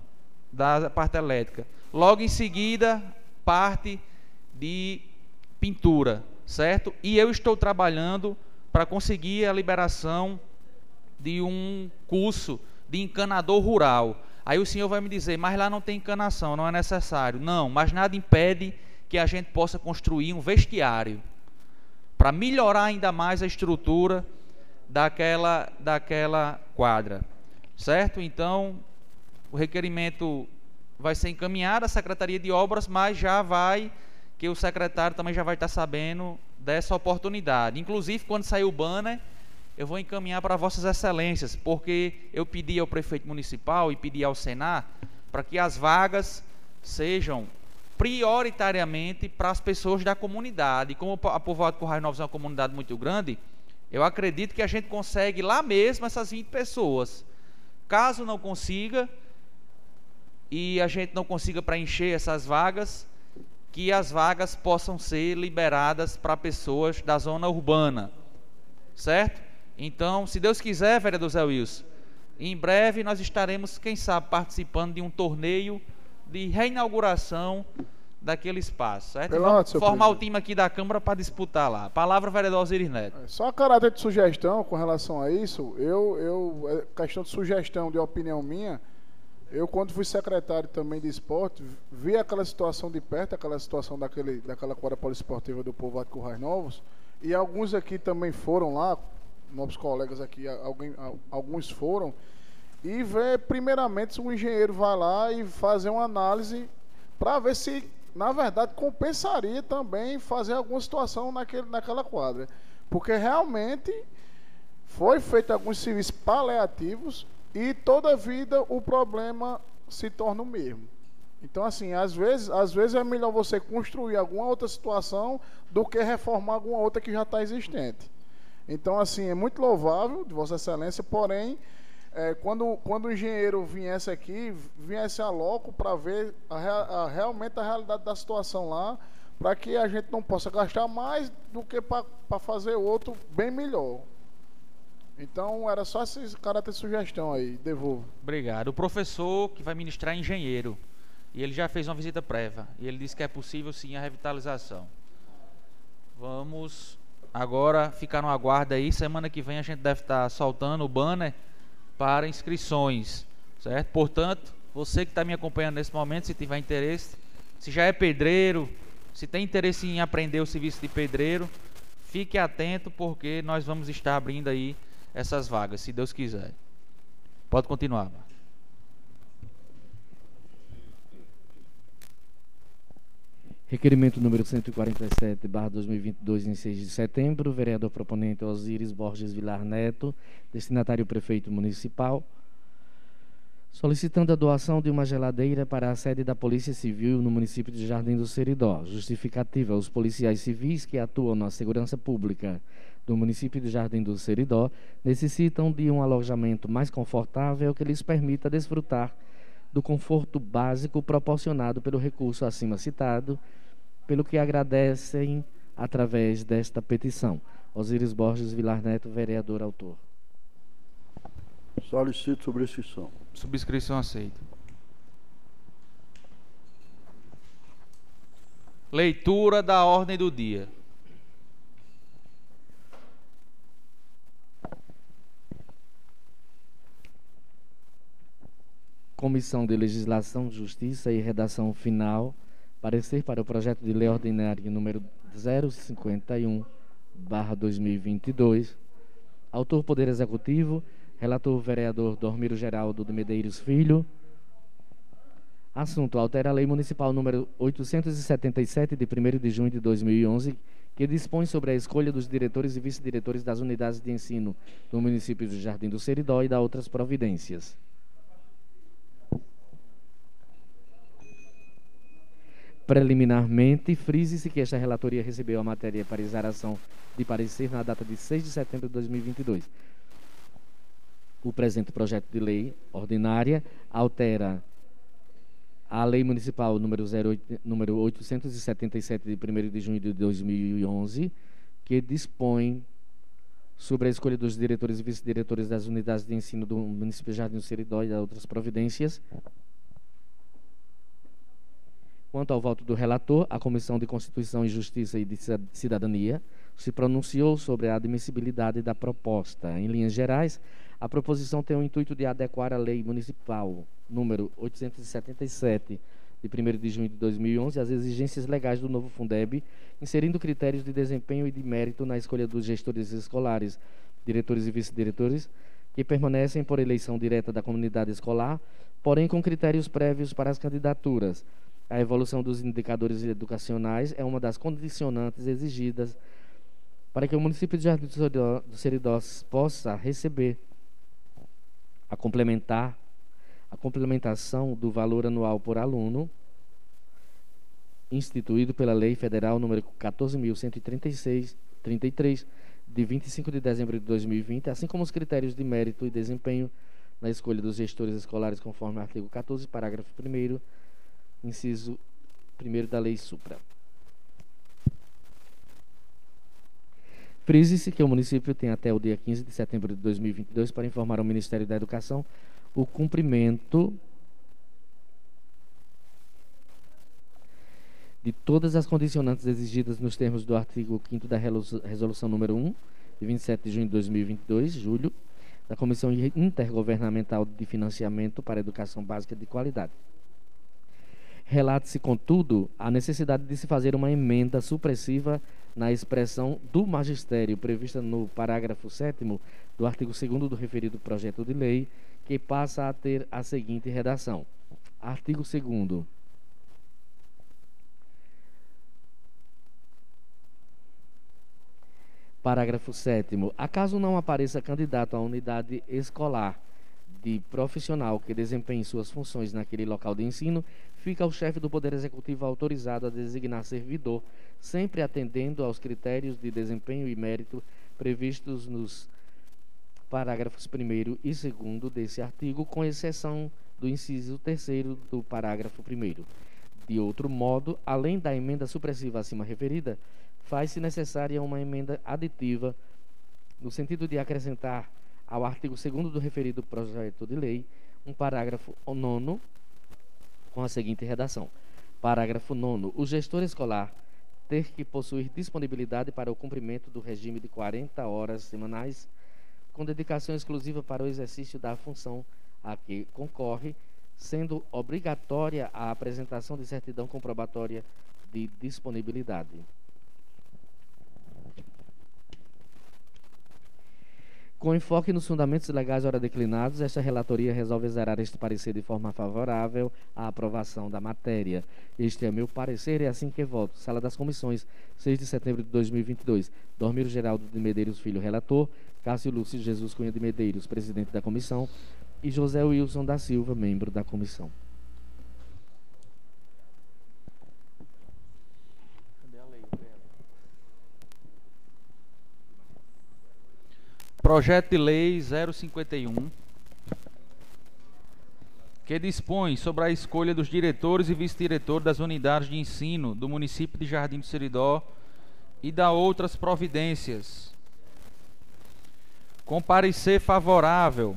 da parte elétrica. Logo em seguida, parte de pintura, certo? E eu estou trabalhando para conseguir a liberação de um curso de encanador rural. Aí o senhor vai me dizer, mas lá não tem encanação, não é necessário. Não, mas nada impede que a gente possa construir um vestiário para melhorar ainda mais a estrutura daquela, daquela quadra. Certo? Então, o requerimento vai ser encaminhado à Secretaria de Obras, mas já vai, que o secretário também já vai estar sabendo dessa oportunidade. Inclusive, quando sair o banner, eu vou encaminhar para Vossas Excelências, porque eu pedi ao prefeito municipal e pedi ao Senar para que as vagas sejam prioritariamente para as pessoas da comunidade. Como a Povoado Corrais Novos é uma comunidade muito grande, eu acredito que a gente consegue lá mesmo essas 20 pessoas. Caso não consiga, e a gente não consiga preencher essas vagas, que as vagas possam ser liberadas para pessoas da zona urbana. Certo? Então, se Deus quiser, vereador Zé Wilson, em breve nós estaremos, quem sabe, participando de um torneio de reinauguração daquele espaço, certo? Vamos formar presidente. o time aqui da Câmara para disputar lá. Palavra, vereador Osiris Neto. É, só a caráter de sugestão com relação a isso, eu, eu, é questão de sugestão, de opinião minha, eu quando fui secretário também de esporte, vi aquela situação de perto, aquela situação daquele, daquela quadra poliesportiva do povo de Currais Novos, e alguns aqui também foram lá, novos colegas aqui, alguém, alguns foram, e ver primeiramente se o engenheiro vai lá e fazer uma análise para ver se, na verdade, compensaria também fazer alguma situação naquele, naquela quadra. Porque realmente foi feito alguns serviços paliativos e toda vida o problema se torna o mesmo. Então, assim, às vezes, às vezes é melhor você construir alguma outra situação do que reformar alguma outra que já está existente. Então, assim, é muito louvável de Vossa Excelência, porém, é, quando, quando o engenheiro viesse aqui, viesse a loco para ver a, a, realmente a realidade da situação lá, para que a gente não possa gastar mais do que para fazer outro bem melhor. Então, era só esse caráter de sugestão aí. Devolvo. Obrigado. O professor que vai ministrar é engenheiro. E ele já fez uma visita prévia. E ele disse que é possível sim a revitalização. Vamos agora ficar no aguardo aí. Semana que vem a gente deve estar soltando o banner para inscrições. Certo? Portanto, você que está me acompanhando nesse momento, se tiver interesse, se já é pedreiro, se tem interesse em aprender o serviço de pedreiro, fique atento porque nós vamos estar abrindo aí essas vagas, se Deus quiser. Pode continuar. Requerimento número 147, barra 2022, em 6 de setembro. Vereador proponente Osíris Borges Vilar Neto, destinatário prefeito municipal, solicitando a doação de uma geladeira para a sede da Polícia Civil no município de Jardim do Seridó. Justificativa: os policiais civis que atuam na segurança pública do município de Jardim do Seridó necessitam de um alojamento mais confortável que lhes permita desfrutar do conforto básico proporcionado pelo recurso acima citado, pelo que agradecem através desta petição. Osíris Borges Vilar Neto, vereador autor. Solicito subscrição. Subscrição aceita. Leitura da ordem do dia. Comissão de Legislação, Justiça e Redação Final, parecer para o projeto de lei ordinária número 051, barra 2022. Autor Poder Executivo, relator vereador Dormiro Geraldo de Medeiros Filho. Assunto: altera a Lei Municipal número 877 de 1 de junho de 2011, que dispõe sobre a escolha dos diretores e vice-diretores das unidades de ensino do município de Jardim do Seridó e da outras providências. Preliminarmente, frise-se que esta relatoria recebeu a matéria para exaração de parecer na data de 6 de setembro de 2022. O presente projeto de lei ordinária altera a Lei Municipal número, 08, número 877 de 1 de junho de 2011, que dispõe sobre a escolha dos diretores e vice-diretores das unidades de ensino do município Jardim Seridó e outras providências. Quanto ao voto do relator, a Comissão de Constituição e Justiça e de Cidadania se pronunciou sobre a admissibilidade da proposta. Em linhas gerais, a proposição tem o intuito de adequar a Lei Municipal número 877 de 1 de junho de 2011 às exigências legais do novo Fundeb, inserindo critérios de desempenho e de mérito na escolha dos gestores escolares, diretores e vice-diretores, que permanecem por eleição direta da comunidade escolar, porém com critérios prévios para as candidaturas. A evolução dos indicadores educacionais é uma das condicionantes exigidas para que o município de Jardim do Seridó possa receber a complementar a complementação do valor anual por aluno instituído pela Lei Federal número 14.133, de 25 de dezembro de 2020, assim como os critérios de mérito e desempenho na escolha dos gestores escolares conforme o artigo 14, parágrafo 1 inciso 1 da Lei Supra. Frise-se que o município tem até o dia 15 de setembro de 2022 para informar ao Ministério da Educação o cumprimento de todas as condicionantes exigidas nos termos do artigo 5 da Resolução número 1, de 27 de junho de 2022, julho, da Comissão Intergovernamental de Financiamento para a Educação Básica de Qualidade. Relate-se, contudo, a necessidade de se fazer uma emenda supressiva na expressão do magistério prevista no parágrafo 7 do artigo 2 do referido projeto de lei, que passa a ter a seguinte redação: Artigo 2. Parágrafo 7. Acaso não apareça candidato à unidade escolar de profissional que desempenhe suas funções naquele local de ensino, fica o chefe do Poder Executivo autorizado a designar servidor, sempre atendendo aos critérios de desempenho e mérito previstos nos parágrafos 1 e 2 desse artigo, com exceção do inciso 3 do parágrafo 1. De outro modo, além da emenda supressiva acima referida, faz-se necessária uma emenda aditiva no sentido de acrescentar ao artigo 2 do referido projeto de lei um parágrafo 9 com a seguinte redação: Parágrafo 9. O gestor escolar ter que possuir disponibilidade para o cumprimento do regime de 40 horas semanais, com dedicação exclusiva para o exercício da função a que concorre, sendo obrigatória a apresentação de certidão comprobatória de disponibilidade. Com enfoque nos fundamentos legais ora declinados, esta relatoria resolve zerar este parecer de forma favorável à aprovação da matéria. Este é meu parecer e é assim que voto. Sala das Comissões, 6 de setembro de 2022. Dormiro Geraldo de Medeiros Filho, relator. Cássio Lúcio Jesus Cunha de Medeiros, presidente da comissão. E José Wilson da Silva, membro da comissão. Projeto de Lei 051, que dispõe sobre a escolha dos diretores e vice-diretores das unidades de ensino do município de Jardim do Seridó e da outras providências. Com parecer favorável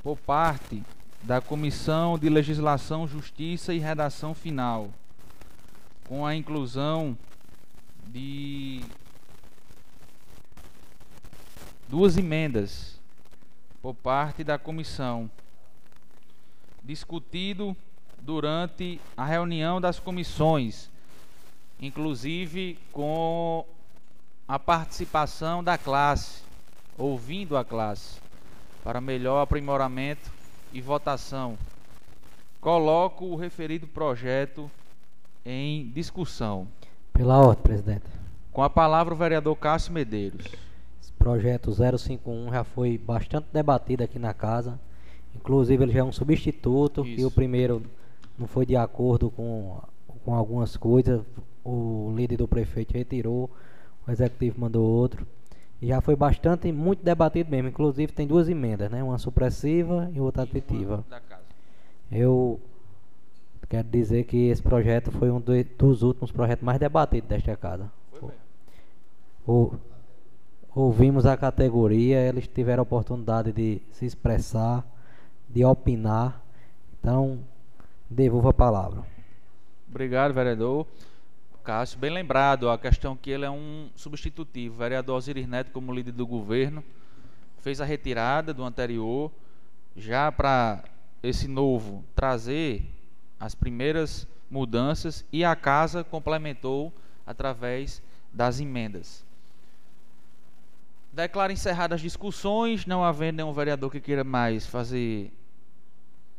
por parte da Comissão de Legislação, Justiça e Redação Final, com a inclusão de duas emendas por parte da comissão, discutido durante a reunião das comissões, inclusive com a participação da classe, ouvindo a classe, para melhor aprimoramento e votação. Coloco o referido projeto em discussão. Pela ordem, presidente. Com a palavra o vereador Cássio Medeiros projeto 051 já foi bastante debatido aqui na casa. Inclusive ele já é um substituto Isso. e o primeiro não foi de acordo com com algumas coisas. O líder do prefeito retirou, o executivo mandou outro. E já foi bastante, muito debatido mesmo. Inclusive tem duas emendas, né? Uma supressiva e outra aditiva. Eu quero dizer que esse projeto foi um dos últimos projetos mais debatidos desta casa. O, ouvimos a categoria, eles tiveram a oportunidade de se expressar, de opinar. Então, devolvo a palavra. Obrigado, vereador. Cássio, bem lembrado, a questão que ele é um substitutivo. O vereador Osiris Neto, como líder do governo, fez a retirada do anterior, já para esse novo trazer as primeiras mudanças e a casa complementou através das emendas. Declaro encerradas as discussões, não havendo nenhum vereador que queira mais fazer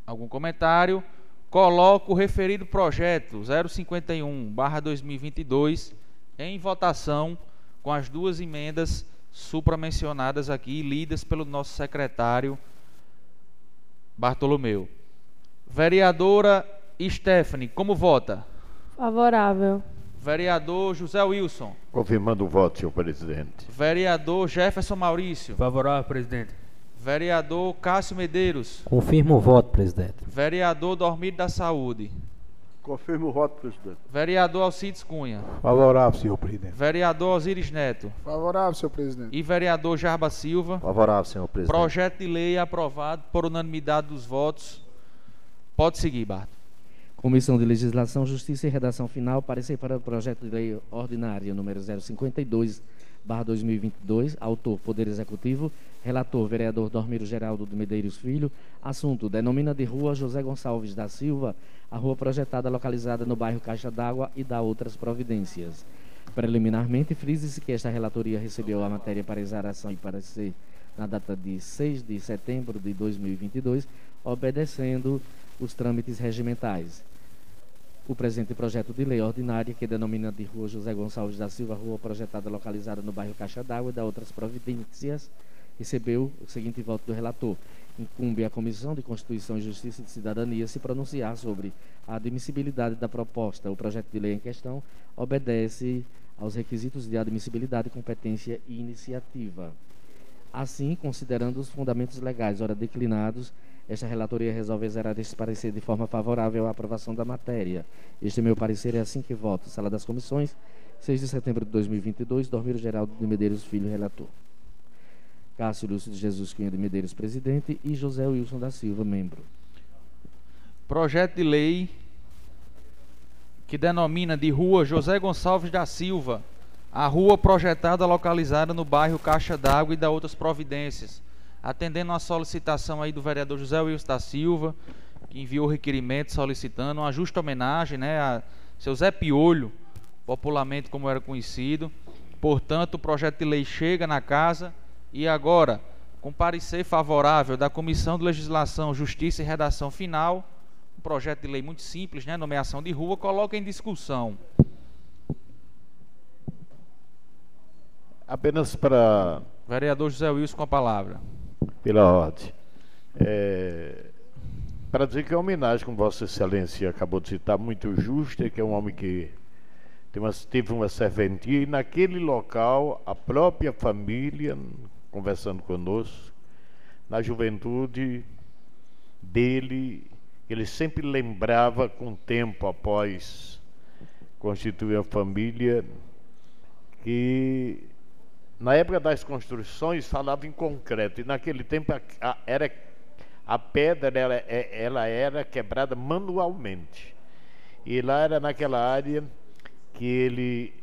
algum comentário. Coloco o referido projeto 051/2022 em votação com as duas emendas supramencionadas aqui lidas pelo nosso secretário Bartolomeu. Vereadora Stephanie, como vota? Favorável. Vereador José Wilson. Confirmando o voto, senhor presidente. Vereador Jefferson Maurício. Favorável, presidente. Vereador Cássio Medeiros. Confirmo o voto, presidente. Vereador Dormido da Saúde. Confirmo o voto, presidente. Vereador Alcides Cunha. Favorável, senhor presidente. Vereador Osiris Neto. Favorável, senhor presidente. E vereador Jarba Silva. Favorável, senhor presidente. Projeto de lei aprovado por unanimidade dos votos. Pode seguir, Barto. Comissão de Legislação, Justiça e Redação Final, parecer para o projeto de lei ordinária número 052, barra 2022, autor Poder Executivo, relator vereador Dormiro Geraldo de Medeiros Filho, assunto denomina de rua José Gonçalves da Silva, a rua projetada localizada no bairro Caixa d'Água e da outras providências. Preliminarmente, frise-se que esta relatoria recebeu a matéria para exaração e parecer na data de 6 de setembro de 2022, obedecendo os trâmites regimentais. O presente projeto de lei ordinária, que denomina de Rua José Gonçalves da Silva, rua projetada localizada no bairro Caixa d'Água e da outras providências, recebeu o seguinte voto do relator. Incumbe à Comissão de Constituição e Justiça e Cidadania se pronunciar sobre a admissibilidade da proposta. O projeto de lei em questão obedece aos requisitos de admissibilidade, competência e iniciativa. Assim, considerando os fundamentos legais ora declinados esta relatoria resolve zerar este parecer de forma favorável à aprovação da matéria. Este meu parecer é assim que voto. Sala das Comissões, 6 de setembro de 2022, Dormiro Geraldo de Medeiros Filho, relator. Cássio Lúcio de Jesus Cunha de Medeiros, presidente, e José Wilson da Silva, membro. Projeto de lei que denomina de Rua José Gonçalves da Silva, a rua projetada localizada no bairro Caixa d'Água e da outras providências atendendo a solicitação aí do vereador José Wilson da Silva, que enviou requerimento solicitando uma justa homenagem né, a seu Zé Piolho, popularmente como era conhecido. Portanto, o projeto de lei chega na casa e agora, com parecer favorável da Comissão de Legislação, Justiça e Redação Final, um projeto de lei muito simples, né, nomeação de rua, coloca em discussão. Apenas para. Vereador José Wilson com a palavra pela ordem. É, para dizer que é uma homenagem, como Vossa Excelência acabou de citar, muito justa, que é um homem que uma, teve uma serventia, e naquele local, a própria família, conversando conosco, na juventude dele, ele sempre lembrava com tempo após constituir a família que na época das construções falava em concreto, e naquele tempo a, a, era, a pedra ela, é, ela era quebrada manualmente. E lá era naquela área que ele,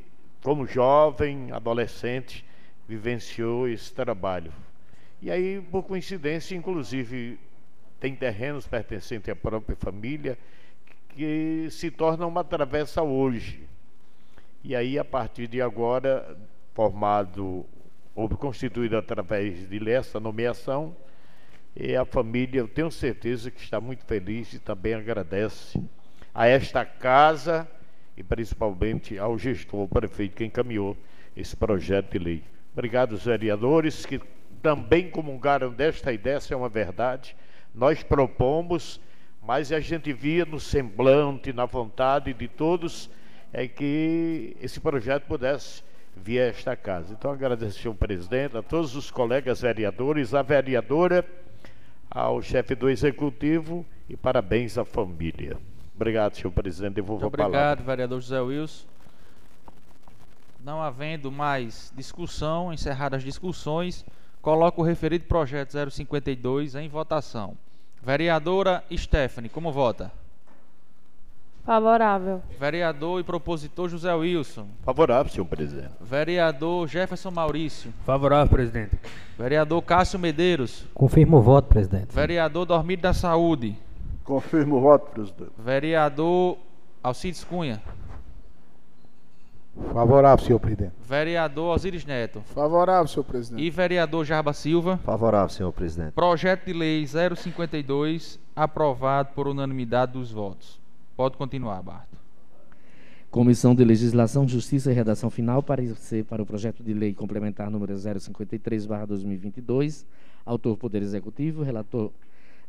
como jovem, adolescente, vivenciou esse trabalho. E aí, por coincidência, inclusive, tem terrenos pertencentes à própria família que se tornam uma travessa hoje. E aí, a partir de agora, formado ou constituído através de essa nomeação, e a família, eu tenho certeza que está muito feliz e também agradece a esta casa e principalmente ao gestor, ao prefeito que encaminhou esse projeto de lei. Obrigado aos vereadores que também comungaram desta ideia, essa é uma verdade. Nós propomos mas a gente via no semblante, na vontade de todos, é que esse projeto pudesse vir a esta casa. Então, agradecer ao presidente, a todos os colegas vereadores, a vereadora, ao chefe do executivo e parabéns à família. Obrigado, senhor presidente. Devolvo Muito a palavra. obrigado, vereador José Wilson. Não havendo mais discussão, encerradas as discussões, coloco o referido projeto 052 em votação. Vereadora Stephanie, como vota? Favorável. Vereador e propositor José Wilson. Favorável, senhor presidente. Vereador Jefferson Maurício. Favorável, presidente. Vereador Cássio Medeiros. Confirmo o voto, presidente. Vereador Dormido da Saúde. Confirmo o voto, presidente. Vereador Alcides Cunha. Favorável, senhor presidente. Vereador Osiris Neto. Favorável, senhor presidente. E vereador Jarba Silva. Favorável, senhor presidente. Projeto de lei 052 aprovado por unanimidade dos votos. Pode continuar, Barto. Comissão de Legislação, Justiça e Redação Final, parecer para o projeto de lei complementar número 053/2022, autor Poder Executivo, relator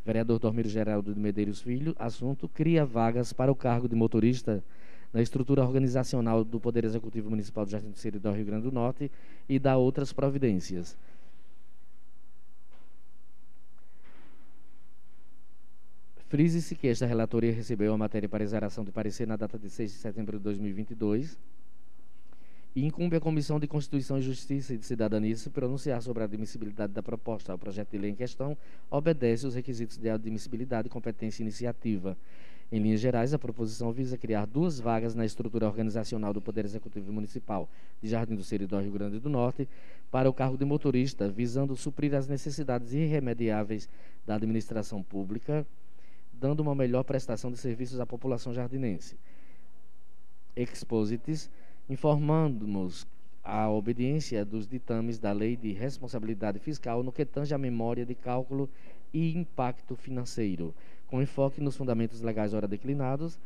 vereador Dormiro Geraldo de Medeiros Filho, assunto cria vagas para o cargo de motorista na estrutura organizacional do Poder Executivo Municipal do Jardim do Seridó, Rio Grande do Norte e dá outras providências. Frise-se que esta relatoria recebeu a matéria para exaração de parecer na data de 6 de setembro de 2022 e incumbe a Comissão de Constituição e Justiça e de Cidadania se pronunciar sobre a admissibilidade da proposta ao projeto de lei em questão, obedece os requisitos de admissibilidade, competência e iniciativa. Em linhas gerais, a proposição visa criar duas vagas na estrutura organizacional do Poder Executivo Municipal de Jardim do Seridó, Rio Grande do Norte, para o cargo de motorista, visando suprir as necessidades irremediáveis da administração pública, dando uma melhor prestação de serviços à população jardinense. Exposites, informando-nos a obediência dos ditames da Lei de Responsabilidade Fiscal no que tange à memória de cálculo e impacto financeiro, com enfoque nos fundamentos legais ora declinados,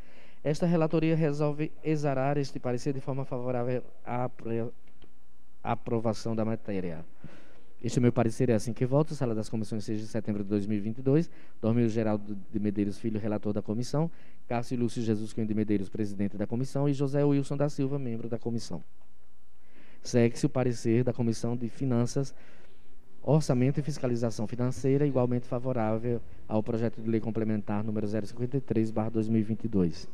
esta relatoria resolve exarar este parecer de forma favorável à aprovação da matéria. Este meu parecer é assim que voto. Sala das Comissões, 6 de setembro de 2022. Dormir Geraldo de Medeiros Filho, relator da comissão. Cássio Lúcio Jesus Cunha de Medeiros, presidente da comissão. E José Wilson da Silva, membro da comissão. Segue-se o parecer da Comissão de Finanças, Orçamento e Fiscalização Financeira, igualmente favorável ao projeto de lei complementar número 053, 2022.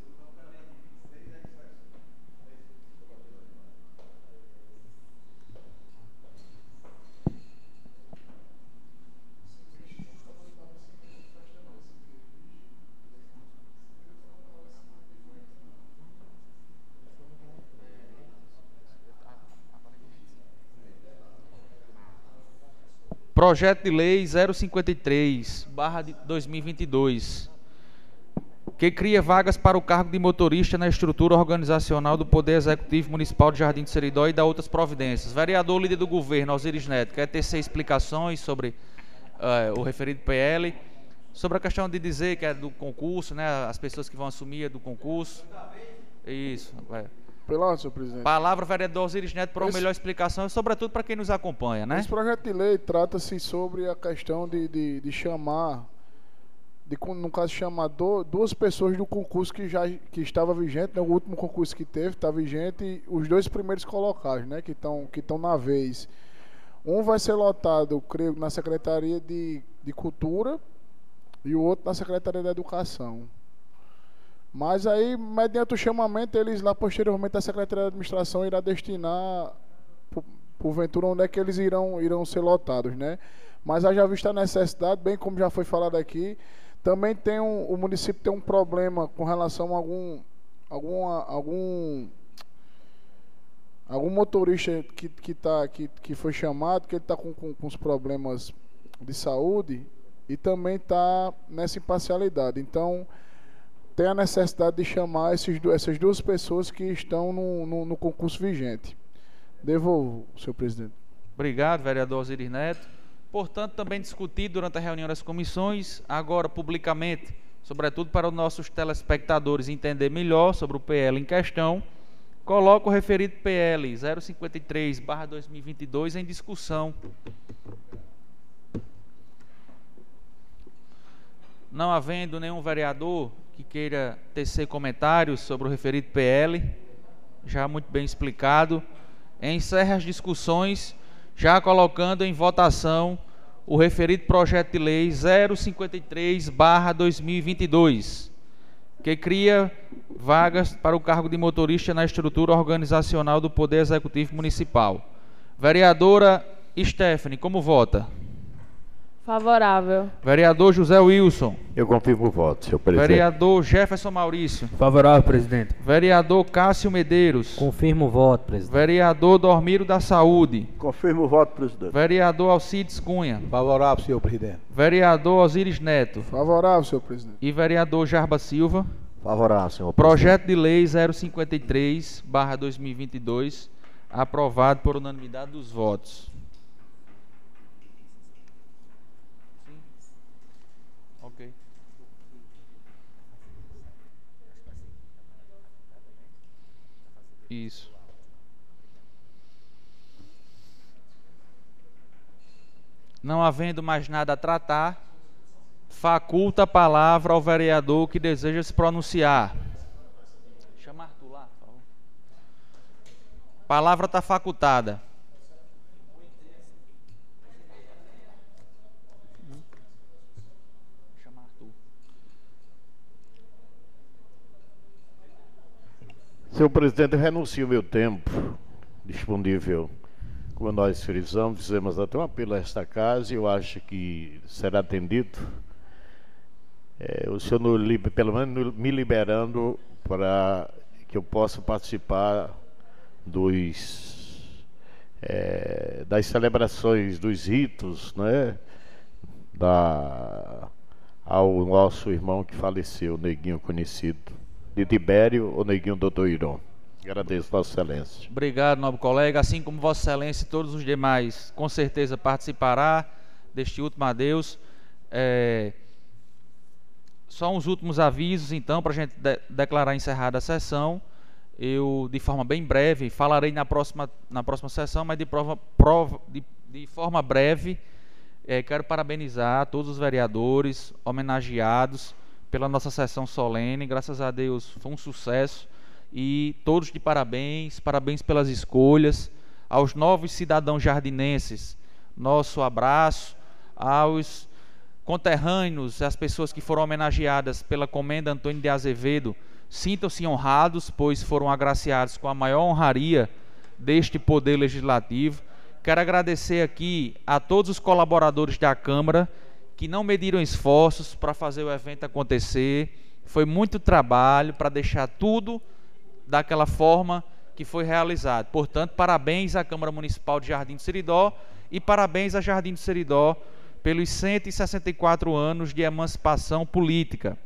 Projeto de lei 053, barra de 2022, que cria vagas para o cargo de motorista na estrutura organizacional do Poder Executivo Municipal de Jardim de Seridó e da outras providências. Vereador líder do governo, Osiris Neto, quer tecer explicações sobre eh, o referido PL, sobre a questão de dizer que é do concurso, né, as pessoas que vão assumir é do concurso. Isso, vai. Pela senhor presidente. Palavra vereador Osiris Neto para uma Esse- melhor explicação e sobretudo para quem nos acompanha, né? Esse projeto de lei trata-se sobre a questão de, de, de chamar, de, no caso, chamar do- duas pessoas do concurso que já que estava vigente, né, o último concurso que teve está vigente, e os dois primeiros colocados, né, que estão que na vez. Um vai ser lotado, creio, na Secretaria de, de Cultura e o outro na Secretaria de Educação. Mas aí, mediante o chamamento, eles lá posteriormente a Secretaria de Administração irá destinar por- porventura onde é que eles irão, irão ser lotados, né? Mas haja vista a necessidade, bem como já foi falado aqui, também tem um, o município tem um problema com relação a algum algum algum motorista que, que, tá, que, que foi chamado, que ele está com, com, com os problemas de saúde e também está nessa imparcialidade. Então, tem a necessidade de chamar esses, essas duas pessoas que estão no, no, no concurso vigente. Devolvo, senhor presidente. Obrigado, vereador Osiris Neto. Portanto, também discutido durante a reunião das comissões, agora publicamente, sobretudo para os nossos telespectadores entender melhor sobre o PL em questão, coloco o referido PL 053/2022 em discussão. Não havendo nenhum vereador que queira tecer comentários sobre o referido PL, já muito bem explicado, encerra as discussões, já colocando em votação o referido projeto de lei 053/2022, que cria vagas para o cargo de motorista na estrutura organizacional do Poder Executivo Municipal. Vereadora Stephanie, como vota? Favorável. Vereador José Wilson. Eu confirmo o voto, senhor presidente. Vereador Jefferson Maurício. Favorável, presidente. Vereador Cássio Medeiros. Confirmo o voto, presidente. Vereador Dormiro da Saúde. Confirmo o voto, presidente. Vereador Alcides Cunha. Favorável, senhor presidente. Vereador Osiris Neto. Favorável, senhor presidente. E vereador Jarba Silva. Favorável, senhor Projeto de lei 053/2022 aprovado por unanimidade dos votos. Ok. Isso. Não havendo mais nada a tratar, faculta a palavra ao vereador que deseja se pronunciar. Chama Arthur lá, por favor. Palavra está facultada. Chama Arthur. Senhor presidente, eu renuncio meu tempo disponível. Como nós frisamos, fizemos até um apelo a esta casa e eu acho que será atendido. É, o senhor, pelo menos, me liberando para que eu possa participar dos, é, das celebrações, dos ritos, né? Da, ao nosso irmão que faleceu, Neguinho conhecido, de Tibério, ou Neguinho Doutor Irão. Agradeço, Vossa Excelência. Obrigado, nobre colega. Assim como Vossa Excelência e todos os demais, com certeza participará deste último adeus. É, Só uns últimos avisos, então, para a gente de- declarar encerrada a sessão. Eu, de forma bem breve, falarei na próxima, na próxima sessão, mas de, prova, prova- de, de forma breve, eh, quero parabenizar todos os vereadores homenageados pela nossa sessão solene. Graças a Deus foi um sucesso. E todos de parabéns, parabéns pelas escolhas. Aos novos cidadãos jardinenses, nosso abraço. Aos conterrâneos, as pessoas que foram homenageadas pela Comenda Antônio de Azevedo, sintam-se honrados, pois foram agraciados com a maior honraria deste poder legislativo. Quero agradecer aqui a todos os colaboradores da Câmara que não mediram esforços para fazer o evento acontecer. Foi muito trabalho para deixar tudo daquela forma que foi realizado. Portanto, parabéns à Câmara Municipal de Jardim do Seridó e parabéns a Jardim do Seridó pelos 164 anos de emancipação política.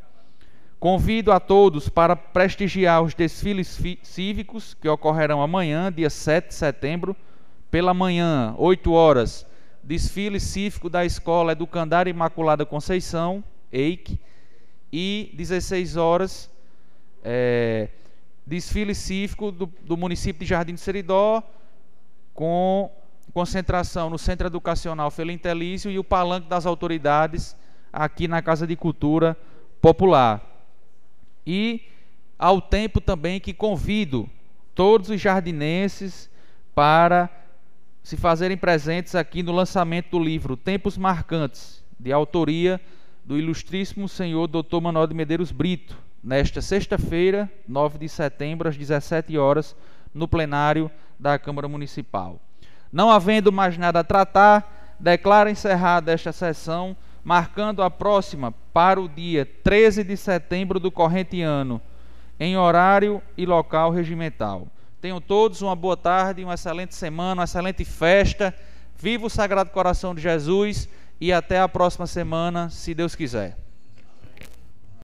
Convido a todos para prestigiar os desfiles fi- cívicos que ocorrerão amanhã, dia 7 de setembro, pela manhã, 8 horas, desfile cívico da Escola Educandária Imaculada Conceição, EIC, e 16 horas, é, desfile cívico do, do município de Jardim do Seridó, com concentração no Centro Educacional Felintelício e o Palanque das Autoridades aqui na Casa de Cultura Popular. E ao tempo também que convido todos os jardinenses para se fazerem presentes aqui no lançamento do livro Tempos Marcantes, de autoria do ilustríssimo senhor Dr. Manuel de Medeiros Brito, nesta sexta-feira, 9 de setembro, às 17 horas, no plenário da Câmara Municipal. Não havendo mais nada a tratar, declaro encerrada esta sessão, marcando a próxima para o dia 13 de setembro do corrente ano, em horário e local regimental. Tenham todos uma boa tarde, uma excelente semana, uma excelente festa. Viva o Sagrado Coração de Jesus e até a próxima semana, se Deus quiser.